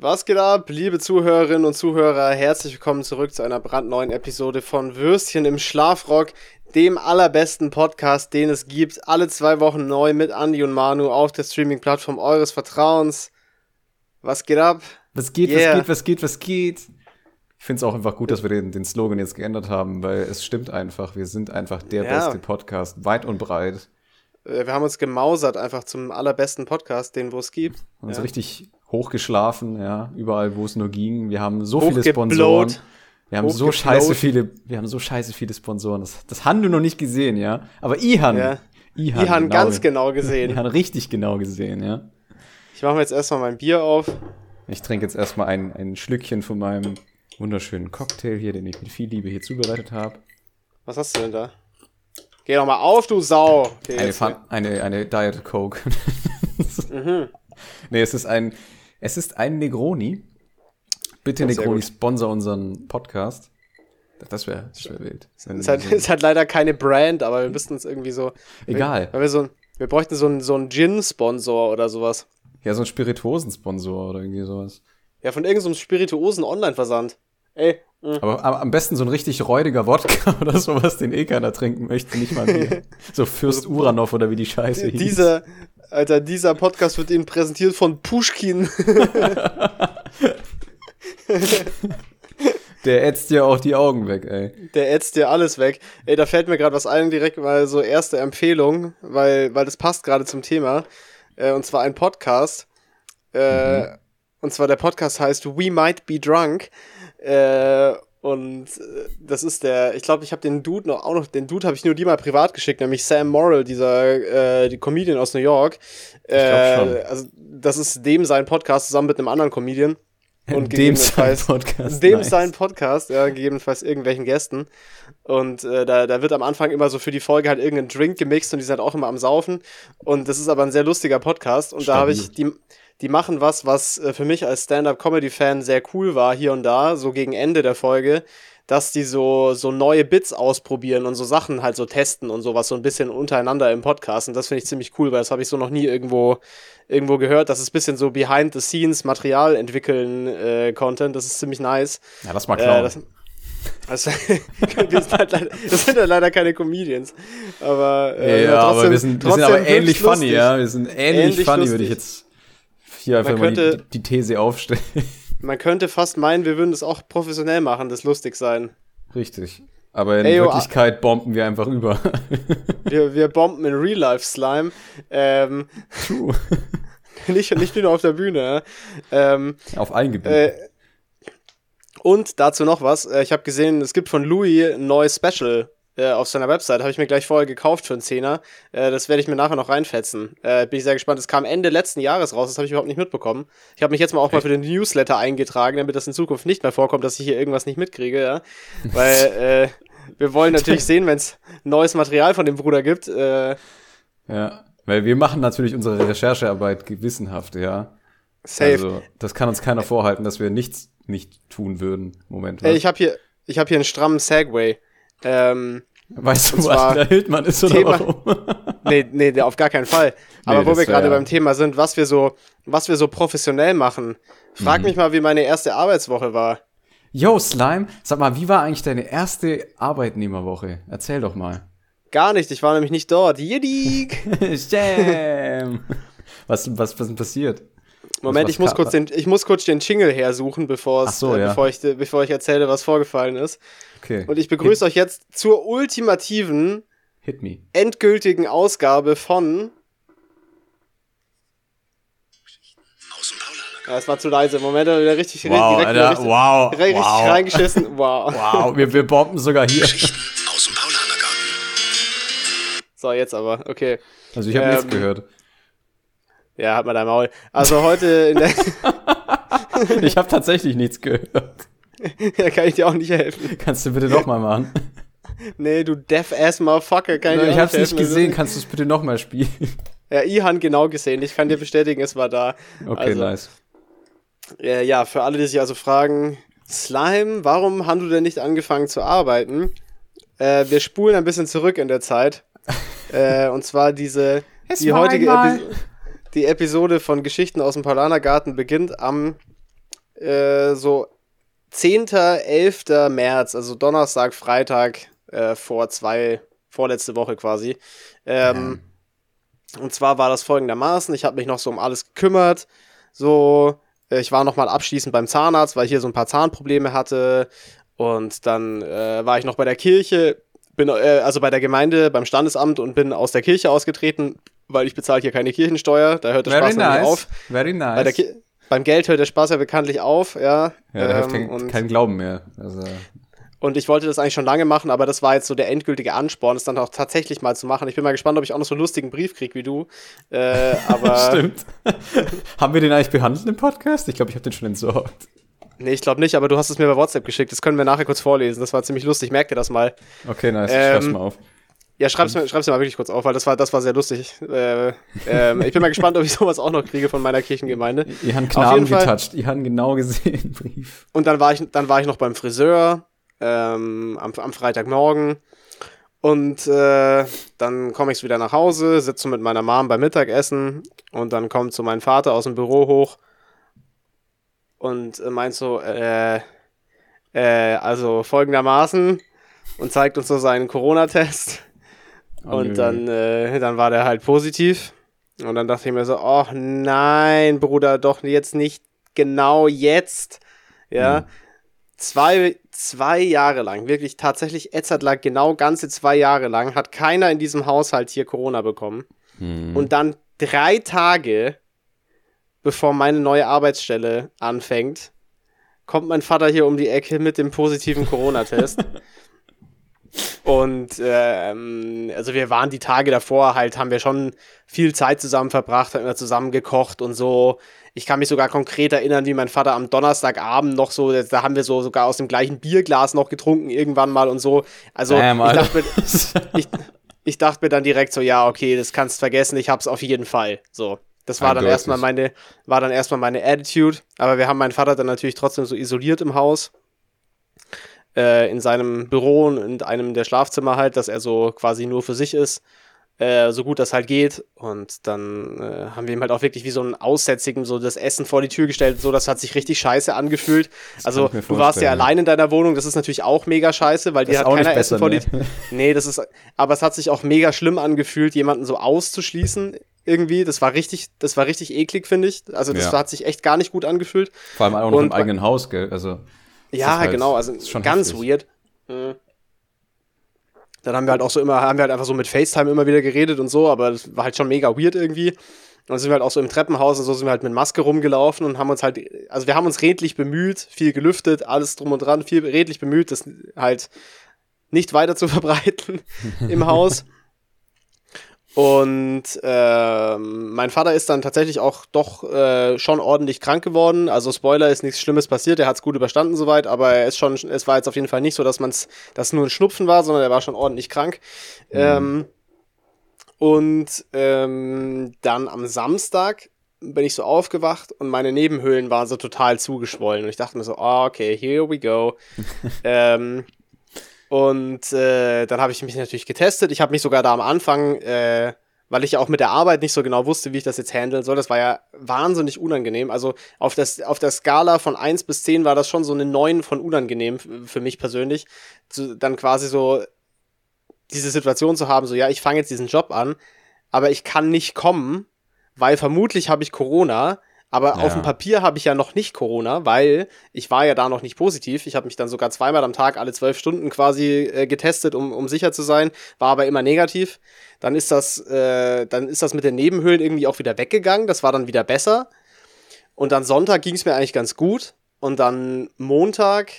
Was geht ab, liebe Zuhörerinnen und Zuhörer? Herzlich willkommen zurück zu einer brandneuen Episode von Würstchen im Schlafrock, dem allerbesten Podcast, den es gibt. Alle zwei Wochen neu mit Andy und Manu auf der Streaming-Plattform eures Vertrauens. Was geht ab? Was geht, yeah. was geht, was geht, was geht? Ich finde es auch einfach gut, dass wir den, den Slogan jetzt geändert haben, weil es stimmt einfach. Wir sind einfach der ja. beste Podcast, weit und breit. Äh, wir haben uns gemausert einfach zum allerbesten Podcast, den wo es gibt. Uns ja. richtig hochgeschlafen, ja, überall, wo es nur ging. Wir haben so viele Sponsoren. Wir haben so scheiße viele, wir haben so scheiße viele Sponsoren. Das, das haben du noch nicht gesehen, ja. Aber Ihan. Ja. Ihan, Ihan genau, ganz genau gesehen. Ihan richtig genau gesehen, ja. Ich mache mir jetzt erstmal mein Bier auf. Ich trinke jetzt erstmal ein, ein Schlückchen von meinem wunderschönen Cocktail hier, den ich mit viel Liebe hier zubereitet habe. Was hast du denn da? Geh doch mal auf, du Sau. Okay, eine, eine, eine Diet Coke. mhm. Nee, es ist ein, es ist ein Negroni. Bitte oh, Negroni, sponsor unseren Podcast. Das wäre das wär wild. Es ist, halt, ist halt leider keine Brand, aber wir müssten uns irgendwie so. Egal. Weil wir, so, wir bräuchten so einen, so einen Gin-Sponsor oder sowas. Ja, so einen Spirituosen-Sponsor oder irgendwie sowas. Ja, von irgendeinem so spirituosen Online-Versand. Ey. Mh. Aber am besten so ein richtig räudiger Wodka oder sowas, den eh keiner trinken möchte, nicht mal Bier. so Fürst Uranov oder wie die Scheiße hieß. Dieser, Alter, dieser Podcast wird Ihnen präsentiert von Pushkin. Der ätzt dir auch die Augen weg, ey. Der ätzt dir alles weg. Ey, da fällt mir gerade was ein, direkt mal so erste Empfehlung, weil, weil das passt gerade zum Thema. Äh, und zwar ein Podcast. Äh, mhm. Und zwar der Podcast heißt We Might Be Drunk. Äh, und äh, das ist der, ich glaube, ich habe den Dude noch, auch noch, den Dude habe ich nur die mal privat geschickt, nämlich Sam Morrill, dieser, äh, die Comedian aus New York. Äh, schon. Also, das ist dem sein Podcast zusammen mit einem anderen Comedian. Und dem sein Podcast. Dem nice. sein Podcast, ja, gegebenenfalls irgendwelchen Gästen. Und äh, da, da wird am Anfang immer so für die Folge halt irgendein Drink gemixt und die sind halt auch immer am Saufen. Und das ist aber ein sehr lustiger Podcast. Und Stabil. da habe ich die, die machen was, was äh, für mich als Stand-up-Comedy-Fan sehr cool war, hier und da, so gegen Ende der Folge, dass die so, so neue Bits ausprobieren und so Sachen halt so testen und sowas so ein bisschen untereinander im Podcast. Und das finde ich ziemlich cool, weil das habe ich so noch nie irgendwo, irgendwo gehört. Das ist ein bisschen so behind the scenes Material entwickeln äh, Content. Das ist ziemlich nice. Ja, lass mal klauen. Äh, das, also, sind halt leider, das sind ja leider keine Comedians. Aber, äh, ja, trotzdem, aber wir sind, wir sind aber ähnlich funny, ja. Wir sind ähnlich, ähnlich funny, lustig. würde ich jetzt hier einfach könnte, mal die, die, These aufstellen. Man könnte fast meinen, wir würden das auch professionell machen, das lustig sein. Richtig. Aber in Ey, Wirklichkeit bomben wir einfach über. wir, wir bomben in Real-Life-Slime. Ähm, True. nicht, nicht nur auf der Bühne. Ähm, auf allen Gebieten. Äh, und dazu noch was. Äh, ich habe gesehen, es gibt von Louis ein neues Special äh, auf seiner Website. Habe ich mir gleich vorher gekauft für einen Zehner. Äh, das werde ich mir nachher noch reinfetzen. Äh, bin ich sehr gespannt. Es kam Ende letzten Jahres raus, das habe ich überhaupt nicht mitbekommen. Ich habe mich jetzt mal auch Echt? mal für den Newsletter eingetragen, damit das in Zukunft nicht mehr vorkommt, dass ich hier irgendwas nicht mitkriege, ja. Weil äh, wir wollen natürlich sehen, wenn es neues Material von dem Bruder gibt. Äh, ja, weil wir machen natürlich unsere Recherchearbeit gewissenhaft, ja. Safe. Also, das kann uns keiner vorhalten, dass wir nichts nicht tun würden. Moment. Was? Ich habe hier, ich habe hier einen strammen Segway. Ähm, weißt du, was der Hildmann ist oder Thema, warum? nee, nee, auf gar keinen Fall. Aber nee, wo wir gerade ja. beim Thema sind, was wir so, was wir so professionell machen. Frag mhm. mich mal, wie meine erste Arbeitswoche war. Yo, Slime, sag mal, wie war eigentlich deine erste Arbeitnehmerwoche? Erzähl doch mal. Gar nicht, ich war nämlich nicht dort. Jiddik! Jam! Was, was, was ist passiert? Moment, ich muss, kurz den, ich muss kurz den Jingle hersuchen, bevor, so, äh, ja. bevor, ich, bevor ich erzähle, was vorgefallen ist. Okay. Und ich begrüße Hit. euch jetzt zur ultimativen, endgültigen Ausgabe von. Ja, es war zu leise. Moment, wieder richtig, wow, direkt Alter, richtig, wow, richtig wow. reingeschissen. Wow. Wow, wir, wir bomben sogar hier. So, jetzt aber, okay. Also ich habe ähm, nichts gehört. Ja, hat man dein Maul. Also heute in der. ich habe tatsächlich nichts gehört. ja, kann ich dir auch nicht helfen. Kannst du bitte nochmal machen? Nee, du deaf-ass Motherfucker, kann ich dir Ich hab's nicht gesehen, kannst du es bitte nochmal spielen? Ja, Ihan genau gesehen. Ich kann dir bestätigen, es war da. Okay, also, nice. Äh, ja, für alle, die sich also fragen, Slime, warum haben du denn nicht angefangen zu arbeiten? Äh, wir spulen ein bisschen zurück in der Zeit. äh, und zwar diese, die heutige Episode die Episode von Geschichten aus dem Paulanergarten beginnt am äh, so 10., 11. März, also Donnerstag, Freitag äh, vor zwei, vorletzte Woche quasi. Ähm, ja. Und zwar war das folgendermaßen, ich habe mich noch so um alles gekümmert, so, äh, ich war noch mal abschließend beim Zahnarzt, weil ich hier so ein paar Zahnprobleme hatte und dann äh, war ich noch bei der Kirche, bin äh, also bei der Gemeinde, beim Standesamt und bin aus der Kirche ausgetreten, weil ich bezahle hier keine Kirchensteuer, da hört der Very Spaß nice. auf. Very nice. Beim Geld hört der Spaß ja bekanntlich auf, ja. Ja, da ähm, kein, und, kein Glauben mehr. Also. Und ich wollte das eigentlich schon lange machen, aber das war jetzt so der endgültige Ansporn, es dann auch tatsächlich mal zu machen. Ich bin mal gespannt, ob ich auch noch so einen lustigen Brief kriege wie du. Äh, aber Stimmt. Haben wir den eigentlich behandelt im Podcast? Ich glaube, ich habe den schon entsorgt. Nee, ich glaube nicht, aber du hast es mir bei WhatsApp geschickt. Das können wir nachher kurz vorlesen. Das war ziemlich lustig. Merk dir das mal. Okay, nice. Ähm, schreib's mal auf. Ja, schreib's mir, schreib's mir mal wirklich kurz auf, weil das war, das war sehr lustig. Äh, ähm, ich bin mal gespannt, ob ich sowas auch noch kriege von meiner Kirchengemeinde. Ihr habt Knaben getoucht. Ihr habt genau gesehen, Brief. Und dann war ich, dann war ich noch beim Friseur ähm, am, am Freitagmorgen. Und äh, dann komme ich wieder nach Hause, sitze mit meiner Mom beim Mittagessen und dann kommt so mein Vater aus dem Büro hoch und äh, meint so, äh, äh, also folgendermaßen und zeigt uns so seinen Corona-Test. Und dann, äh, dann war der halt positiv. Und dann dachte ich mir so, oh nein, Bruder, doch jetzt nicht genau jetzt. Ja. Mhm. Zwei, zwei Jahre lang, wirklich tatsächlich Edzard lag genau ganze zwei Jahre lang, hat keiner in diesem Haushalt hier Corona bekommen. Mhm. Und dann drei Tage, bevor meine neue Arbeitsstelle anfängt, kommt mein Vater hier um die Ecke mit dem positiven Corona-Test. Und ähm, also wir waren die Tage davor halt, haben wir schon viel Zeit zusammen verbracht, haben immer zusammen gekocht und so. Ich kann mich sogar konkret erinnern, wie mein Vater am Donnerstagabend noch so, da haben wir so sogar aus dem gleichen Bierglas noch getrunken irgendwann mal und so. Also Damn, ich, dachte mir, ich, ich, dachte mir dann direkt so, ja, okay, das kannst du vergessen, ich hab's auf jeden Fall. So. Das war dann erstmal meine, war dann erstmal meine Attitude. Aber wir haben meinen Vater dann natürlich trotzdem so isoliert im Haus. Äh, in seinem Büro und in einem der Schlafzimmer halt, dass er so quasi nur für sich ist äh, so gut das halt geht. Und dann äh, haben wir ihm halt auch wirklich wie so ein Aussätzigen so das Essen vor die Tür gestellt. So, das hat sich richtig scheiße angefühlt. Das also, du warst ja allein in deiner Wohnung. Das ist natürlich auch mega scheiße, weil dir hat keiner besser, Essen vor die Tür. Nee, das ist, aber es hat sich auch mega schlimm angefühlt, jemanden so auszuschließen irgendwie. Das war richtig, das war richtig eklig, finde ich. Also, das ja. hat sich echt gar nicht gut angefühlt. Vor allem auch noch Und, im eigenen Haus, gell? Also. Ja, halt, genau. Also, ganz heftig. weird. Mhm. Dann haben wir halt auch so immer, haben wir halt einfach so mit FaceTime immer wieder geredet und so, aber das war halt schon mega weird irgendwie. Und dann sind wir halt auch so im Treppenhaus und so sind wir halt mit Maske rumgelaufen und haben uns halt, also wir haben uns redlich bemüht, viel gelüftet, alles drum und dran, viel redlich bemüht, das halt nicht weiter zu verbreiten im Haus. Und ähm, mein Vater ist dann tatsächlich auch doch äh, schon ordentlich krank geworden. Also Spoiler ist nichts Schlimmes passiert, er hat es gut überstanden soweit, aber er ist schon, es war jetzt auf jeden Fall nicht so, dass man es, dass nur ein Schnupfen war, sondern er war schon ordentlich krank. Mhm. Ähm, und ähm, dann am Samstag bin ich so aufgewacht und meine Nebenhöhlen waren so total zugeschwollen. Und ich dachte mir so, oh, okay, here we go. ähm, und äh, dann habe ich mich natürlich getestet. Ich habe mich sogar da am Anfang, äh, weil ich ja auch mit der Arbeit nicht so genau wusste, wie ich das jetzt handeln soll, das war ja wahnsinnig unangenehm. Also auf, das, auf der Skala von 1 bis 10 war das schon so eine 9 von unangenehm für mich persönlich. Zu, dann quasi so diese Situation zu haben, so ja, ich fange jetzt diesen Job an, aber ich kann nicht kommen, weil vermutlich habe ich Corona aber ja. auf dem Papier habe ich ja noch nicht Corona, weil ich war ja da noch nicht positiv. Ich habe mich dann sogar zweimal am Tag alle zwölf Stunden quasi äh, getestet, um, um sicher zu sein, war aber immer negativ. Dann ist das, äh, dann ist das mit den Nebenhöhlen irgendwie auch wieder weggegangen. Das war dann wieder besser. Und dann Sonntag ging es mir eigentlich ganz gut. Und dann Montag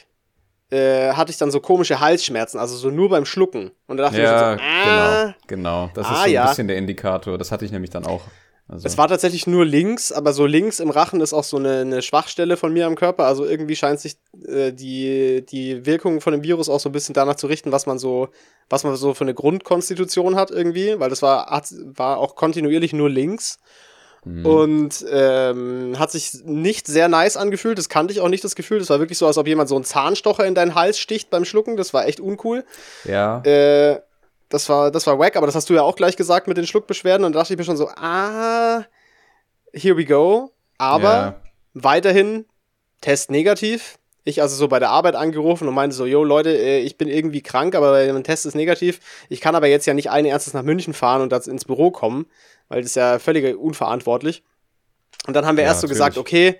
äh, hatte ich dann so komische Halsschmerzen, also so nur beim Schlucken. Und da dachte ja, ich so, ah, genau, genau. Das ist ah, so ein ja. bisschen der Indikator. Das hatte ich nämlich dann auch. Also. Es war tatsächlich nur links, aber so links im Rachen ist auch so eine, eine Schwachstelle von mir am Körper. Also irgendwie scheint sich äh, die, die Wirkung von dem Virus auch so ein bisschen danach zu richten, was man so, was man so für eine Grundkonstitution hat irgendwie, weil das war, hat, war auch kontinuierlich nur links. Mhm. Und ähm, hat sich nicht sehr nice angefühlt. Das kannte ich auch nicht, das Gefühl. Das war wirklich so, als ob jemand so einen Zahnstocher in deinen Hals sticht beim Schlucken. Das war echt uncool. Ja. Äh, das war, das war wack, aber das hast du ja auch gleich gesagt mit den Schluckbeschwerden. Und da dachte ich mir schon so, ah, here we go. Aber ja. weiterhin Test negativ. Ich also so bei der Arbeit angerufen und meinte so, yo Leute, äh, ich bin irgendwie krank, aber mein Test ist negativ. Ich kann aber jetzt ja nicht allen Ernstes nach München fahren und das ins Büro kommen, weil das ist ja völlig unverantwortlich. Und dann haben wir ja, erst so natürlich. gesagt, okay,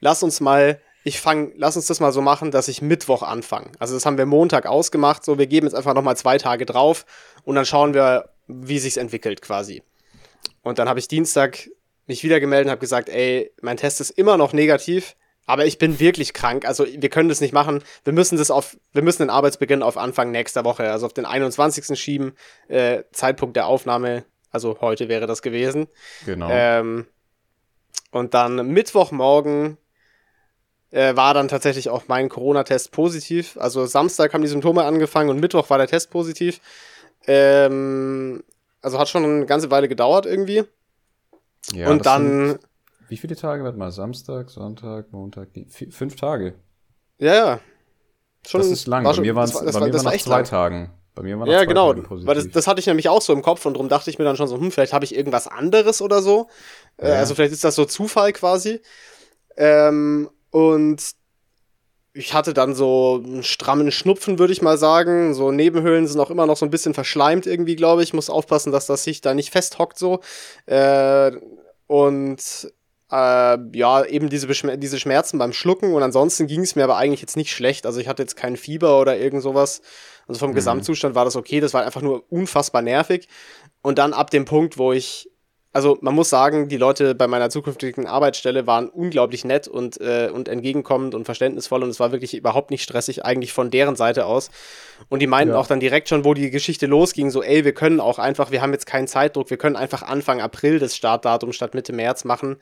lass uns mal, ich fang, lass uns das mal so machen, dass ich Mittwoch anfange. Also das haben wir Montag ausgemacht, so wir geben jetzt einfach nochmal zwei Tage drauf und dann schauen wir, wie sich's entwickelt quasi. Und dann habe ich Dienstag mich wieder gemeldet und habe gesagt, ey, mein Test ist immer noch negativ, aber ich bin wirklich krank. Also wir können das nicht machen. Wir müssen das auf, wir müssen den Arbeitsbeginn auf Anfang nächster Woche, also auf den 21. schieben. Äh, Zeitpunkt der Aufnahme, also heute wäre das gewesen. Genau. Ähm, und dann Mittwochmorgen äh, war dann tatsächlich auch mein Corona-Test positiv. Also Samstag haben die Symptome angefangen und Mittwoch war der Test positiv. Ähm, also hat schon eine ganze Weile gedauert irgendwie. Ja, und dann wie viele Tage? Warte mal, Samstag, Sonntag, Montag, fünf Tage. Ja, ja. Schon, das ist lang. Bei mir waren es bei mir war noch zwei lang. Tagen. Bei mir waren ja, genau. Weil das, das, hatte ich nämlich auch so im Kopf und darum dachte ich mir dann schon so, hm, vielleicht habe ich irgendwas anderes oder so. Äh, ja. also vielleicht ist das so Zufall quasi. Ähm, und ich hatte dann so einen strammen Schnupfen, würde ich mal sagen. So Nebenhöhlen sind auch immer noch so ein bisschen verschleimt irgendwie, glaube ich. Muss aufpassen, dass das sich da nicht festhockt so. Äh, und äh, ja, eben diese, diese Schmerzen beim Schlucken und ansonsten ging es mir aber eigentlich jetzt nicht schlecht. Also ich hatte jetzt kein Fieber oder irgend sowas. Also vom mhm. Gesamtzustand war das okay. Das war einfach nur unfassbar nervig. Und dann ab dem Punkt, wo ich also man muss sagen, die Leute bei meiner zukünftigen Arbeitsstelle waren unglaublich nett und, äh, und entgegenkommend und verständnisvoll und es war wirklich überhaupt nicht stressig, eigentlich von deren Seite aus. Und die meinten ja. auch dann direkt schon, wo die Geschichte losging, so, ey, wir können auch einfach, wir haben jetzt keinen Zeitdruck, wir können einfach Anfang April das Startdatum statt Mitte März machen.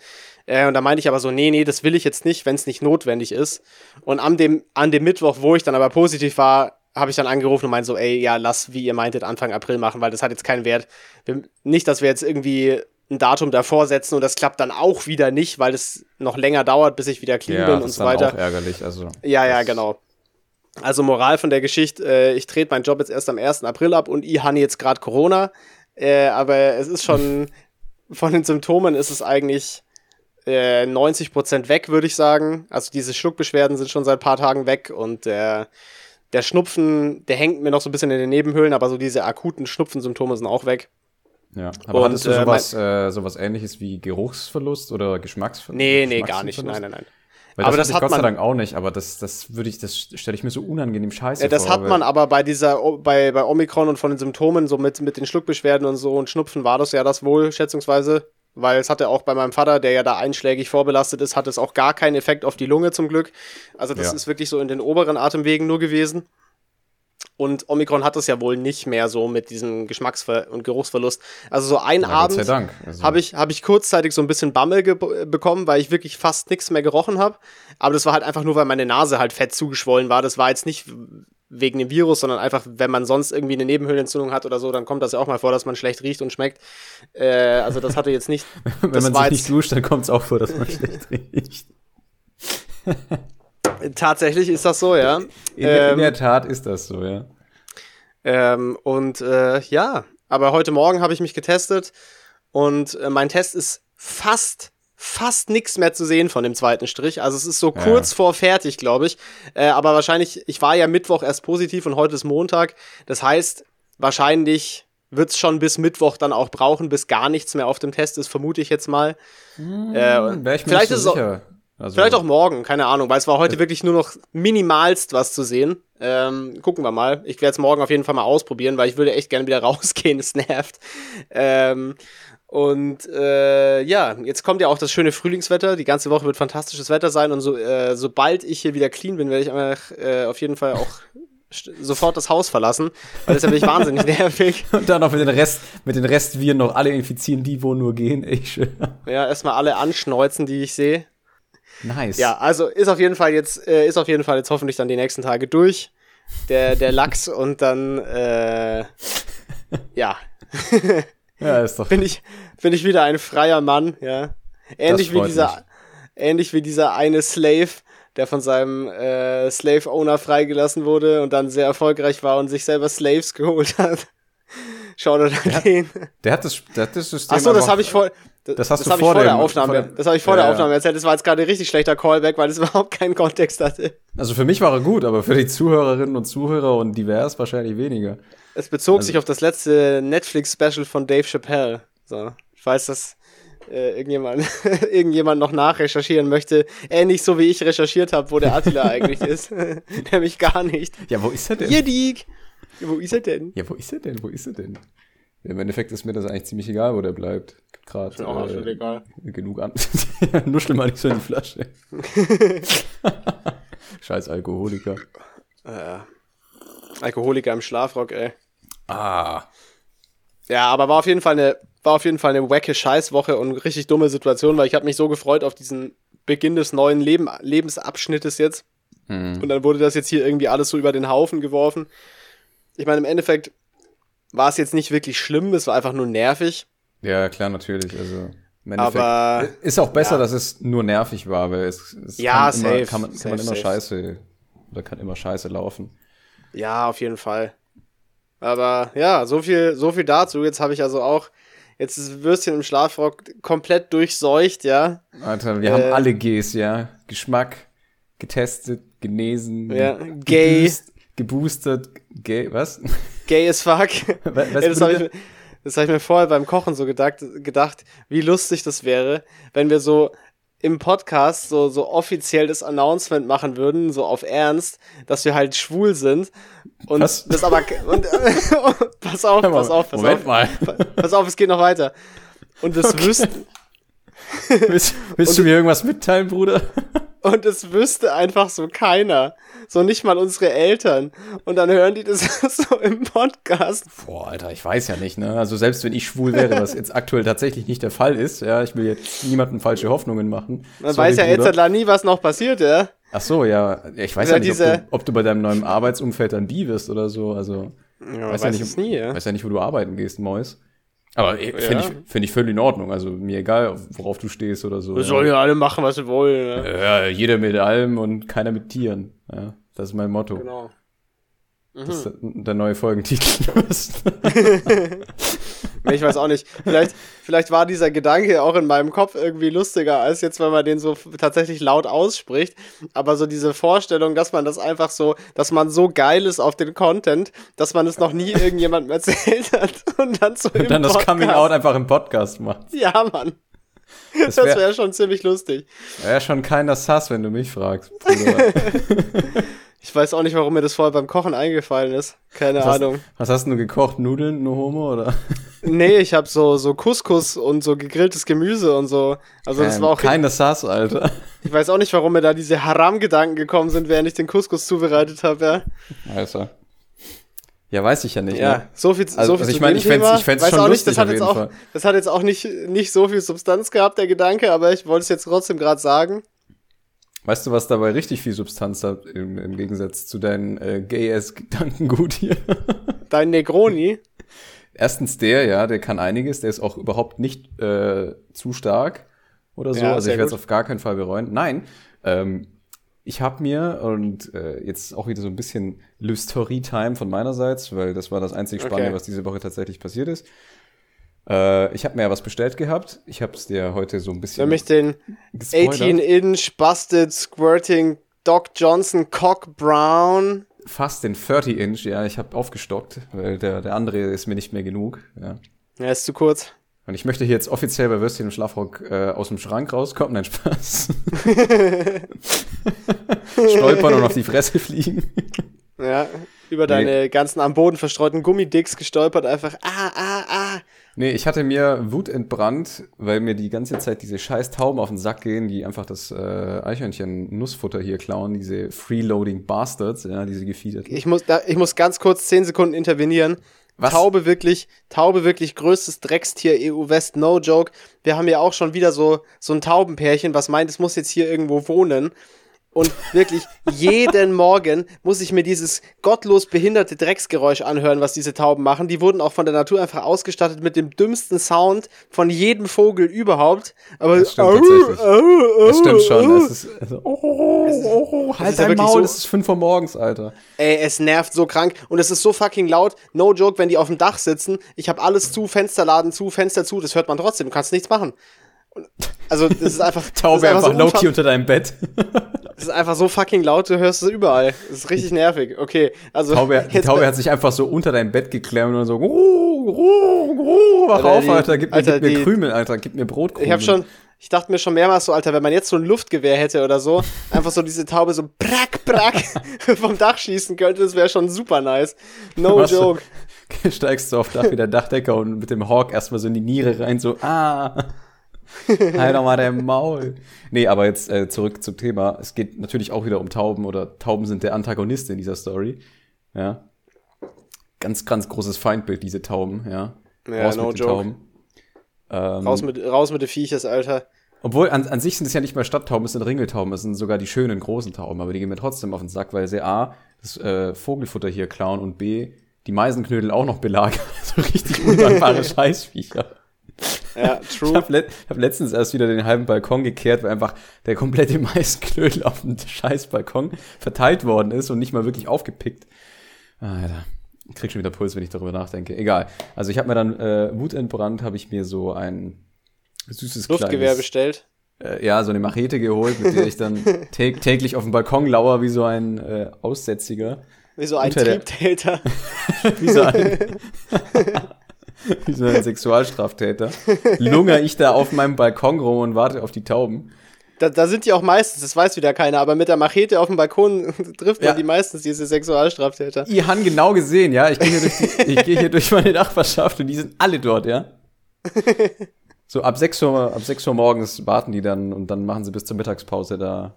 Äh, und da meinte ich aber so, nee, nee, das will ich jetzt nicht, wenn es nicht notwendig ist. Und an dem, an dem Mittwoch, wo ich dann aber positiv war, habe ich dann angerufen und meinte so, ey, ja, lass, wie ihr meintet, Anfang April machen, weil das hat jetzt keinen Wert. Wir, nicht, dass wir jetzt irgendwie ein Datum davor setzen und das klappt dann auch wieder nicht, weil es noch länger dauert, bis ich wieder clean ja, bin und so weiter. Das ist auch ärgerlich. Also, ja, ja, genau. Also Moral von der Geschichte, äh, ich trete meinen Job jetzt erst am 1. April ab und ich habe jetzt gerade Corona. Äh, aber es ist schon, von den Symptomen ist es eigentlich äh, 90% weg, würde ich sagen. Also diese Schluckbeschwerden sind schon seit ein paar Tagen weg und der, der Schnupfen, der hängt mir noch so ein bisschen in den Nebenhöhlen, aber so diese akuten Schnupfensymptome sind auch weg. Ja, aber und, hattest du äh, sowas, äh, sowas ähnliches wie Geruchsverlust oder Geschmacksverlust? Nee, nee, gar nicht. Nein, nein, nein. Weil aber das, das hat Gott sei Dank auch nicht, aber das, das würde ich, das stelle ich mir so unangenehm scheiße ja, das vor. Das hat man aber bei dieser, bei, bei Omikron und von den Symptomen, so mit, mit den Schluckbeschwerden und so und Schnupfen war das ja das wohl, schätzungsweise. Weil es hatte auch bei meinem Vater, der ja da einschlägig vorbelastet ist, hat es auch gar keinen Effekt auf die Lunge zum Glück. Also das ja. ist wirklich so in den oberen Atemwegen nur gewesen. Und Omikron hat es ja wohl nicht mehr so mit diesem Geschmacksver- und Geruchsverlust. Also so ein ja, Abend also. habe ich, hab ich kurzzeitig so ein bisschen Bammel bekommen, weil ich wirklich fast nichts mehr gerochen habe. Aber das war halt einfach nur, weil meine Nase halt fett zugeschwollen war. Das war jetzt nicht wegen dem Virus, sondern einfach, wenn man sonst irgendwie eine Nebenhöhlenentzündung hat oder so, dann kommt das ja auch mal vor, dass man schlecht riecht und schmeckt. Äh, also das hatte jetzt nicht. wenn man sich nicht duscht, dann kommt es auch vor, dass man schlecht riecht. Tatsächlich ist das so, ja. In, ähm, in der Tat ist das so, ja. Ähm, und äh, ja, aber heute Morgen habe ich mich getestet und äh, mein Test ist fast fast nichts mehr zu sehen von dem zweiten Strich. Also es ist so ja. kurz vor fertig, glaube ich. Äh, aber wahrscheinlich, ich war ja Mittwoch erst positiv und heute ist Montag. Das heißt, wahrscheinlich wird es schon bis Mittwoch dann auch brauchen, bis gar nichts mehr auf dem Test ist, vermute ich jetzt mal. Hm, äh, vielleicht ist es auch, also Vielleicht auch morgen, keine Ahnung, weil es war heute wirklich nur noch minimalst was zu sehen. Ähm, gucken wir mal. Ich werde es morgen auf jeden Fall mal ausprobieren, weil ich würde echt gerne wieder rausgehen, es nervt. Ähm, und äh, ja, jetzt kommt ja auch das schöne Frühlingswetter. Die ganze Woche wird fantastisches Wetter sein und so, äh, sobald ich hier wieder clean bin, werde ich einfach äh, auf jeden Fall auch sofort das Haus verlassen, weil das ist ja wirklich wahnsinnig nervig. Und dann noch mit den Rest, mit den Restviren noch alle infizieren, die wo nur gehen. Ich. Ja, erstmal alle anschneuzen, die ich sehe. Nice. Ja, also ist auf jeden Fall jetzt, äh, ist auf jeden Fall jetzt hoffentlich dann die nächsten Tage durch. Der, der Lachs und dann, äh, ja. ja, ist doch. Bin ich, bin ich wieder ein freier Mann, ja. Ähnlich wie dieser, mich. ähnlich wie dieser eine Slave, der von seinem äh, Slave-Owner freigelassen wurde und dann sehr erfolgreich war und sich selber Slaves geholt hat. Schau dir den. Der hat das, der hat das System. Achso, das habe ich vor. Das, das hast das du vor, der Aufnahme. Vor das habe ich vor ja, der Aufnahme erzählt. Das war jetzt gerade ein richtig schlechter Callback, weil es überhaupt keinen Kontext hatte. Also für mich war er gut, aber für die Zuhörerinnen und Zuhörer und divers wahrscheinlich weniger. Es bezog also, sich auf das letzte Netflix-Special von Dave Chappelle. So, ich weiß, dass äh, irgendjemand, irgendjemand noch nachrecherchieren möchte. Ähnlich so wie ich recherchiert habe, wo der Attila eigentlich ist. Nämlich gar nicht. Ja, wo ist er denn? Jedik! Wo ist er denn? Ja, wo ist er denn? Wo ist er denn? Im Endeffekt ist mir das eigentlich ziemlich egal, wo der bleibt. Gerade äh, egal. genug an. Nuschel mal nicht so in die Flasche. Scheiß Alkoholiker. Äh, Alkoholiker im Schlafrock, ey. Ah. Ja, aber war auf jeden Fall eine, war auf jeden Fall eine wacke Scheißwoche und richtig dumme Situation, weil ich habe mich so gefreut auf diesen Beginn des neuen Leben, Lebensabschnittes jetzt. Hm. Und dann wurde das jetzt hier irgendwie alles so über den Haufen geworfen. Ich meine, im Endeffekt war es jetzt nicht wirklich schlimm, es war einfach nur nervig. Ja, klar, natürlich. Also aber ist auch besser, ja. dass es nur nervig war, weil es, es ja, kann, safe, immer, kann man, safe, kann man immer safe. Scheiße oder kann immer Scheiße laufen. Ja, auf jeden Fall. Aber ja, so viel, so viel dazu. Jetzt habe ich also auch jetzt ist Würstchen im Schlafrock komplett durchseucht, ja. Alter, wir äh, haben alle Gs, ja. Geschmack getestet, genesen, ja, gay, geboost, geboostert, gay, was? Gay as fuck. Was, was das habe ich, hab ich mir vorher beim Kochen so gedacht, gedacht, wie lustig das wäre, wenn wir so im Podcast so, so offiziell das Announcement machen würden, so auf Ernst, dass wir halt schwul sind. Und Was? das aber. Und, pass auf, pass auf, pass Moment auf. Mal. Pass auf, es geht noch weiter. Und das okay. wüssten. willst, willst du mir irgendwas mitteilen, Bruder? Und es wüsste einfach so keiner. So nicht mal unsere Eltern. Und dann hören die das so im Podcast. Boah, Alter, ich weiß ja nicht, ne? Also selbst wenn ich schwul wäre, was jetzt aktuell tatsächlich nicht der Fall ist, ja, ich will jetzt niemandem falsche Hoffnungen machen. Man Sorry, weiß ja jetzt halt nie, was noch passiert, ja. Ach so, ja. Ich weiß ja, ja nicht, ob du, ob du, bei deinem neuen Arbeitsumfeld dann bi wirst oder so. Also, ja, weiß, ja nicht, nie, ja. weiß ja nicht, wo du arbeiten gehst, Mäus. Aber ja. finde ich, find ich völlig in Ordnung. Also mir egal, worauf du stehst oder so. Wir sollen ja alle machen, was sie wollen. Ne? Ja, jeder mit allem und keiner mit Tieren. Ja, das ist mein Motto. Genau. Mhm. Das ist der neue Folgentitel. ich weiß auch nicht. Vielleicht, vielleicht war dieser Gedanke auch in meinem Kopf irgendwie lustiger, als jetzt, wenn man den so tatsächlich laut ausspricht. Aber so diese Vorstellung, dass man das einfach so, dass man so geil ist auf den Content, dass man es noch nie irgendjemandem erzählt hat und dann so Und dann das Coming Out einfach im Podcast macht. Ja, Mann. Das wäre wär schon ziemlich lustig. Wäre schon keiner Sass, wenn du mich fragst. Ich weiß auch nicht, warum mir das vorher beim Kochen eingefallen ist. Keine was Ahnung. Hast, was hast du gekocht? Nudeln, no homo oder? Nee, ich habe so so Couscous und so gegrilltes Gemüse und so. Also das ähm, war auch keine Sass, Alter. Ich weiß auch nicht, warum mir da diese Haram-Gedanken gekommen sind, während ich den Couscous zubereitet habe, ja. Also. Ja, weiß ich ja nicht. Ja, ne? so viel, also, so viel also ich meine, ich fände ich fänd's schon auch lustig nicht, das hat jetzt auch, Das hat jetzt auch nicht, nicht so viel Substanz gehabt, der Gedanke, aber ich wollte es jetzt trotzdem gerade sagen. Weißt du, was dabei richtig viel Substanz hat, im, im Gegensatz zu deinen äh, Gay-Ass-Gedankengut hier? Dein Negroni? Erstens der, ja, der kann einiges, der ist auch überhaupt nicht äh, zu stark oder so. Ja, also ich werde es auf gar keinen Fall bereuen. Nein, ähm, ich habe mir, und äh, jetzt auch wieder so ein bisschen Lysterie-Time von meinerseits, weil das war das einzig Spannende, okay. was diese Woche tatsächlich passiert ist. Äh, ich habe mir ja was bestellt gehabt. Ich habe es dir heute so ein bisschen. Nämlich den 18-inch Busted Squirting Doc Johnson Cock Brown. Fast den 30-inch, ja. Ich habe aufgestockt, weil der, der andere ist mir nicht mehr genug. Ja, ja ist zu kurz. Und ich möchte hier jetzt offiziell bei Würstchen im Schlafrock äh, aus dem Schrank rauskommen. Nein, Spaß. Stolpern und auf die Fresse fliegen. Ja, über deine nee. ganzen am Boden verstreuten Gummidicks gestolpert, einfach ah, ah, ah. Nee, ich hatte mir Wut entbrannt, weil mir die ganze Zeit diese scheiß Tauben auf den Sack gehen, die einfach das äh, Eichhörnchen Nussfutter hier klauen, diese Freeloading Bastards, ja, diese gefiederten. Ich muss, da, ich muss ganz kurz zehn Sekunden intervenieren. Was? Taube wirklich, Taube wirklich größtes Dreckstier EU West, no joke. Wir haben ja auch schon wieder so, so ein Taubenpärchen, was meint, es muss jetzt hier irgendwo wohnen. Und wirklich jeden Morgen muss ich mir dieses gottlos behinderte Drecksgeräusch anhören, was diese Tauben machen. Die wurden auch von der Natur einfach ausgestattet mit dem dümmsten Sound von jedem Vogel überhaupt. Aber das stimmt, tatsächlich. das stimmt schon. Es ist, also, oh, oh, oh, oh, halt dein Maul, so, es ist 5 Uhr morgens, Alter. Ey, es nervt so krank und es ist so fucking laut. No joke, wenn die auf dem Dach sitzen. Ich habe alles zu, Fensterladen zu, Fenster zu, das hört man trotzdem. Du kannst nichts machen. Also, das ist einfach. Taube einfach, einfach so Loki unter deinem Bett. das ist einfach so fucking laut, du hörst es überall. Das ist richtig nervig. Okay, also. Taube, die Taube hat sich einfach so unter dein Bett geklemmt und so, ruh, ruh, ruh, wach Alter, auf, Alter, gib, Alter, mir, gib mir Krümel, Alter, gib mir Brotkrümel. Ich hab schon, ich dachte mir schon mehrmals so, Alter, wenn man jetzt so ein Luftgewehr hätte oder so, einfach so diese Taube so brack, brack vom Dach schießen könnte, das wäre schon super nice. No Was joke. Steigst du auf Dach wie der Dachdecker und mit dem Hawk erstmal so in die Niere rein, so, ah. halt doch mal dein Maul. Nee, aber jetzt äh, zurück zum Thema. Es geht natürlich auch wieder um Tauben oder Tauben sind der Antagonist in dieser Story. Ja. Ganz, ganz großes Feindbild, diese Tauben, ja. Ja, raus no mit joke. Tauben. Ähm, raus, mit, raus mit den Viechers, Alter. Obwohl, an, an sich sind es ja nicht mal Stadttauben, es sind Ringeltauben, es sind sogar die schönen großen Tauben, aber die gehen mir trotzdem auf den Sack, weil sie A, das äh, Vogelfutter hier klauen und B, die Meisenknödel auch noch belagern. so richtig undankbare Scheißviecher. Ja, true. Ich habe le hab letztens erst wieder den halben Balkon gekehrt, weil einfach der komplette Maisknödel auf dem scheiß Balkon verteilt worden ist und nicht mal wirklich aufgepickt. Alter. Ich krieg schon wieder Puls, wenn ich darüber nachdenke. Egal. Also ich habe mir dann äh, wutentbrannt, habe ich mir so ein süßes Luftgewehr kleines, bestellt. Äh, ja, so eine Machete geholt, mit der ich dann täglich auf dem Balkon lauer wie so ein äh, Aussätziger. Wie so ein Triebtäter. wie so ein wie so ein Sexualstraftäter, lungere ich da auf meinem Balkon rum und warte auf die Tauben. Da, da sind die auch meistens, das weiß wieder keiner, aber mit der Machete auf dem Balkon trifft man ja. die meistens, diese Sexualstraftäter. Ihr haben genau gesehen, ja. Ich gehe hier, durch ich geh hier durch meine Nachbarschaft und die sind alle dort, ja. So ab 6 Uhr, ab 6 Uhr morgens warten die dann und dann machen sie bis zur Mittagspause da,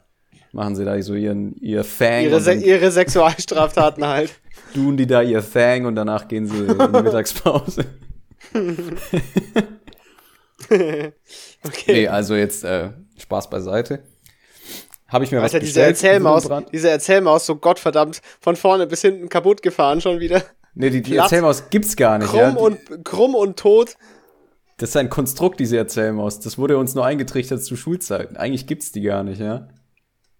machen sie da so ihren, ihr Fang. Ihre, Se ihre Sexualstraftaten halt. Tun die da ihr Fang und danach gehen sie in die Mittagspause. okay. Nee, also jetzt äh, Spaß beiseite. Habe ich mir Alter, was diese Erzählmaus, diese Erzählmaus so gottverdammt von vorne bis hinten kaputt gefahren schon wieder. Nee, die, die Erzählmaus gibt's gar nicht. Krumm, ja. und, krumm und tot. Das ist ein Konstrukt, diese Erzählmaus. Das wurde uns nur eingetrichtert zu Schulzeiten. Eigentlich gibt's die gar nicht, ja.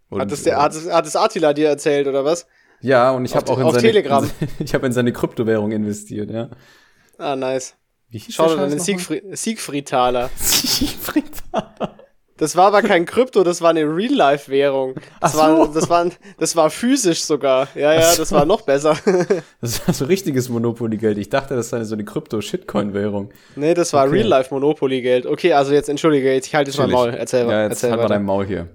Und, hat, das der, hat, das, hat das Attila dir erzählt, oder was? Ja, und ich habe auch in seine, Telegram. ich habe in seine Kryptowährung investiert, ja. Ah, nice. Wie hieß Schau dir den Siegfried, Siegfried-Taler. Siegfried-Taler. Das war aber kein Krypto, das war eine Real-Life-Währung. Das, so. war, das, war, das war physisch sogar. Ja, ja, so. das war noch besser. Das war so richtiges Monopoly-Geld. Ich dachte, das sei so eine Krypto-Shitcoin-Währung. Nee, das war okay. Real-Life-Monopoly-Geld. Okay, also jetzt entschuldige, jetzt ich halte jetzt mal Maul. Erzähl, ja, jetzt erzähl halt mal dein Maul hier.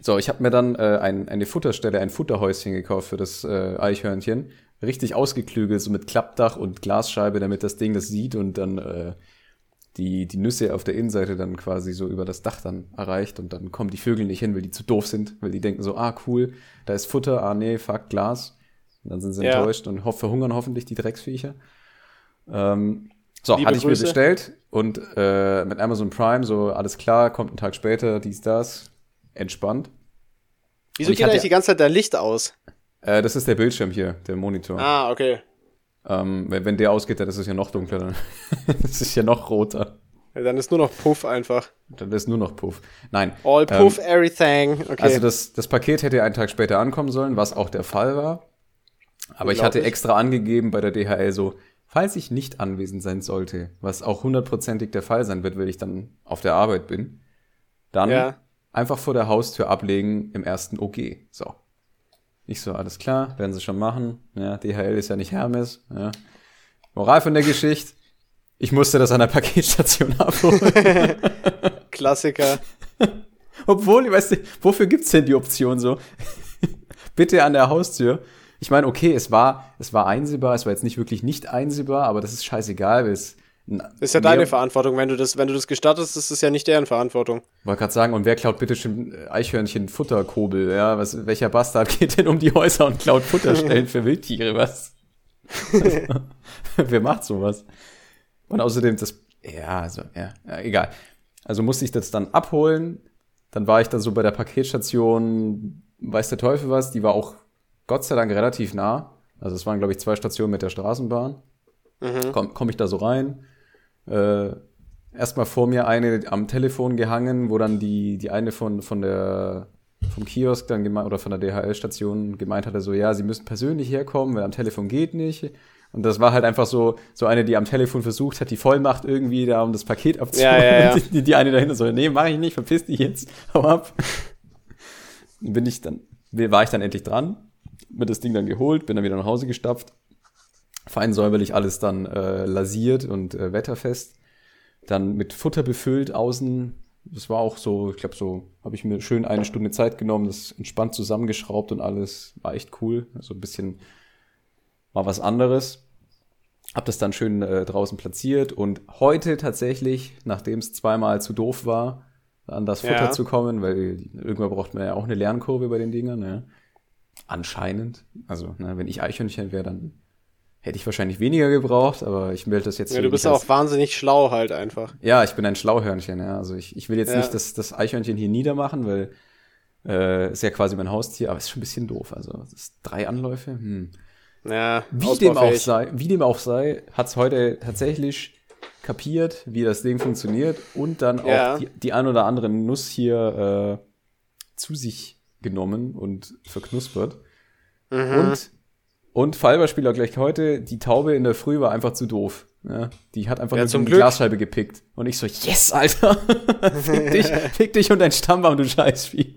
So, ich habe mir dann äh, ein, eine Futterstelle, ein Futterhäuschen gekauft für das äh, Eichhörnchen richtig ausgeklügelt, so mit Klappdach und Glasscheibe, damit das Ding das sieht und dann äh, die, die Nüsse auf der Innenseite dann quasi so über das Dach dann erreicht und dann kommen die Vögel nicht hin, weil die zu doof sind, weil die denken so, ah cool, da ist Futter, ah nee, fuck, Glas. Und dann sind sie ja. enttäuscht und ho verhungern hoffentlich die Drecksviecher. Ähm, so, Liebe hatte ich Grüße. mir bestellt und äh, mit Amazon Prime, so alles klar, kommt ein Tag später, dies, das, entspannt. Wieso geht eigentlich die ganze Zeit dein Licht aus? Äh, das ist der Bildschirm hier, der Monitor. Ah, okay. Ähm, wenn, wenn der ausgeht, dann ist es ja noch dunkler. Dann das ist ja noch roter. Ja, dann ist nur noch Puff einfach. Dann ist nur noch Puff. Nein. All Puff, ähm, everything. Okay. Also das, das Paket hätte einen Tag später ankommen sollen, was auch der Fall war. Aber ich hatte extra angegeben bei der DHL so, falls ich nicht anwesend sein sollte, was auch hundertprozentig der Fall sein wird, wenn ich dann auf der Arbeit bin, dann ja. einfach vor der Haustür ablegen im ersten OG. So. Ich so, alles klar, werden sie schon machen. Ja, DHL ist ja nicht Hermes. Ja. Moral von der Geschichte, ich musste das an der Paketstation abholen. Klassiker. Obwohl, ich weiß nicht, wofür gibt's denn die Option so? Bitte an der Haustür. Ich meine, okay, es war, es war einsehbar, es war jetzt nicht wirklich nicht einsehbar, aber das ist scheißegal, weil es ist ja deine Verantwortung. Wenn du das, wenn du das gestattest, ist es ja nicht deren Verantwortung. Wollte gerade sagen, und wer klaut bitte schon Eichhörnchen Futterkobel? Ja, was, welcher Bastard geht denn um die Häuser und klaut Futterstellen für Wildtiere? Was? wer macht sowas? Und außerdem das, ja, also, ja, ja, egal. Also musste ich das dann abholen. Dann war ich dann so bei der Paketstation weiß der Teufel was, die war auch Gott sei Dank relativ nah. Also es waren, glaube ich, zwei Stationen mit der Straßenbahn. Mhm. Komme komm ich da so rein. Äh, Erstmal vor mir eine am Telefon gehangen, wo dann die, die eine von, von der vom Kiosk dann gemeint, oder von der DHL-Station gemeint hatte, so, ja, sie müssen persönlich herkommen, weil am Telefon geht nicht. Und das war halt einfach so, so eine, die am Telefon versucht hat, die Vollmacht irgendwie da, um das Paket abzuholen. Ja, ja, ja. Die, die, eine dahinter so, nee, mach ich nicht, verpiss dich jetzt, hau ab. bin ich dann, war ich dann endlich dran, mir das Ding dann geholt, bin dann wieder nach Hause gestapft. Fein säuberlich alles dann äh, lasiert und äh, wetterfest. Dann mit Futter befüllt außen. Das war auch so, ich glaube, so habe ich mir schön eine Stunde Zeit genommen, das entspannt zusammengeschraubt und alles. War echt cool. Also ein bisschen war was anderes. Hab das dann schön äh, draußen platziert und heute tatsächlich, nachdem es zweimal zu doof war, an das Futter ja. zu kommen, weil irgendwann braucht man ja auch eine Lernkurve bei den Dingern. Ne? Anscheinend. Also, ne, wenn ich Eichhörnchen wäre, dann hätte ich wahrscheinlich weniger gebraucht, aber ich melde das jetzt. Ja, du bist auch wahnsinnig schlau halt einfach. Ja, ich bin ein Schlauhörnchen, ja. Also ich, ich will jetzt ja. nicht das, das Eichhörnchen hier niedermachen, weil äh, ist ja quasi mein Haustier, aber ist schon ein bisschen doof. Also drei Anläufe. Hm. Ja, wie dem auch sei, wie dem auch sei, hat es heute tatsächlich kapiert, wie das Ding funktioniert und dann ja. auch die, die ein oder andere Nuss hier äh, zu sich genommen und verknuspert. Mhm. Und, und Fallbeispiel auch gleich heute, die Taube in der Früh war einfach zu doof. Ja, die hat einfach ja, nur die Glasscheibe gepickt. Und ich so, yes, Alter! fick dich, fick dich und dein Stammbaum, du Scheißvieh.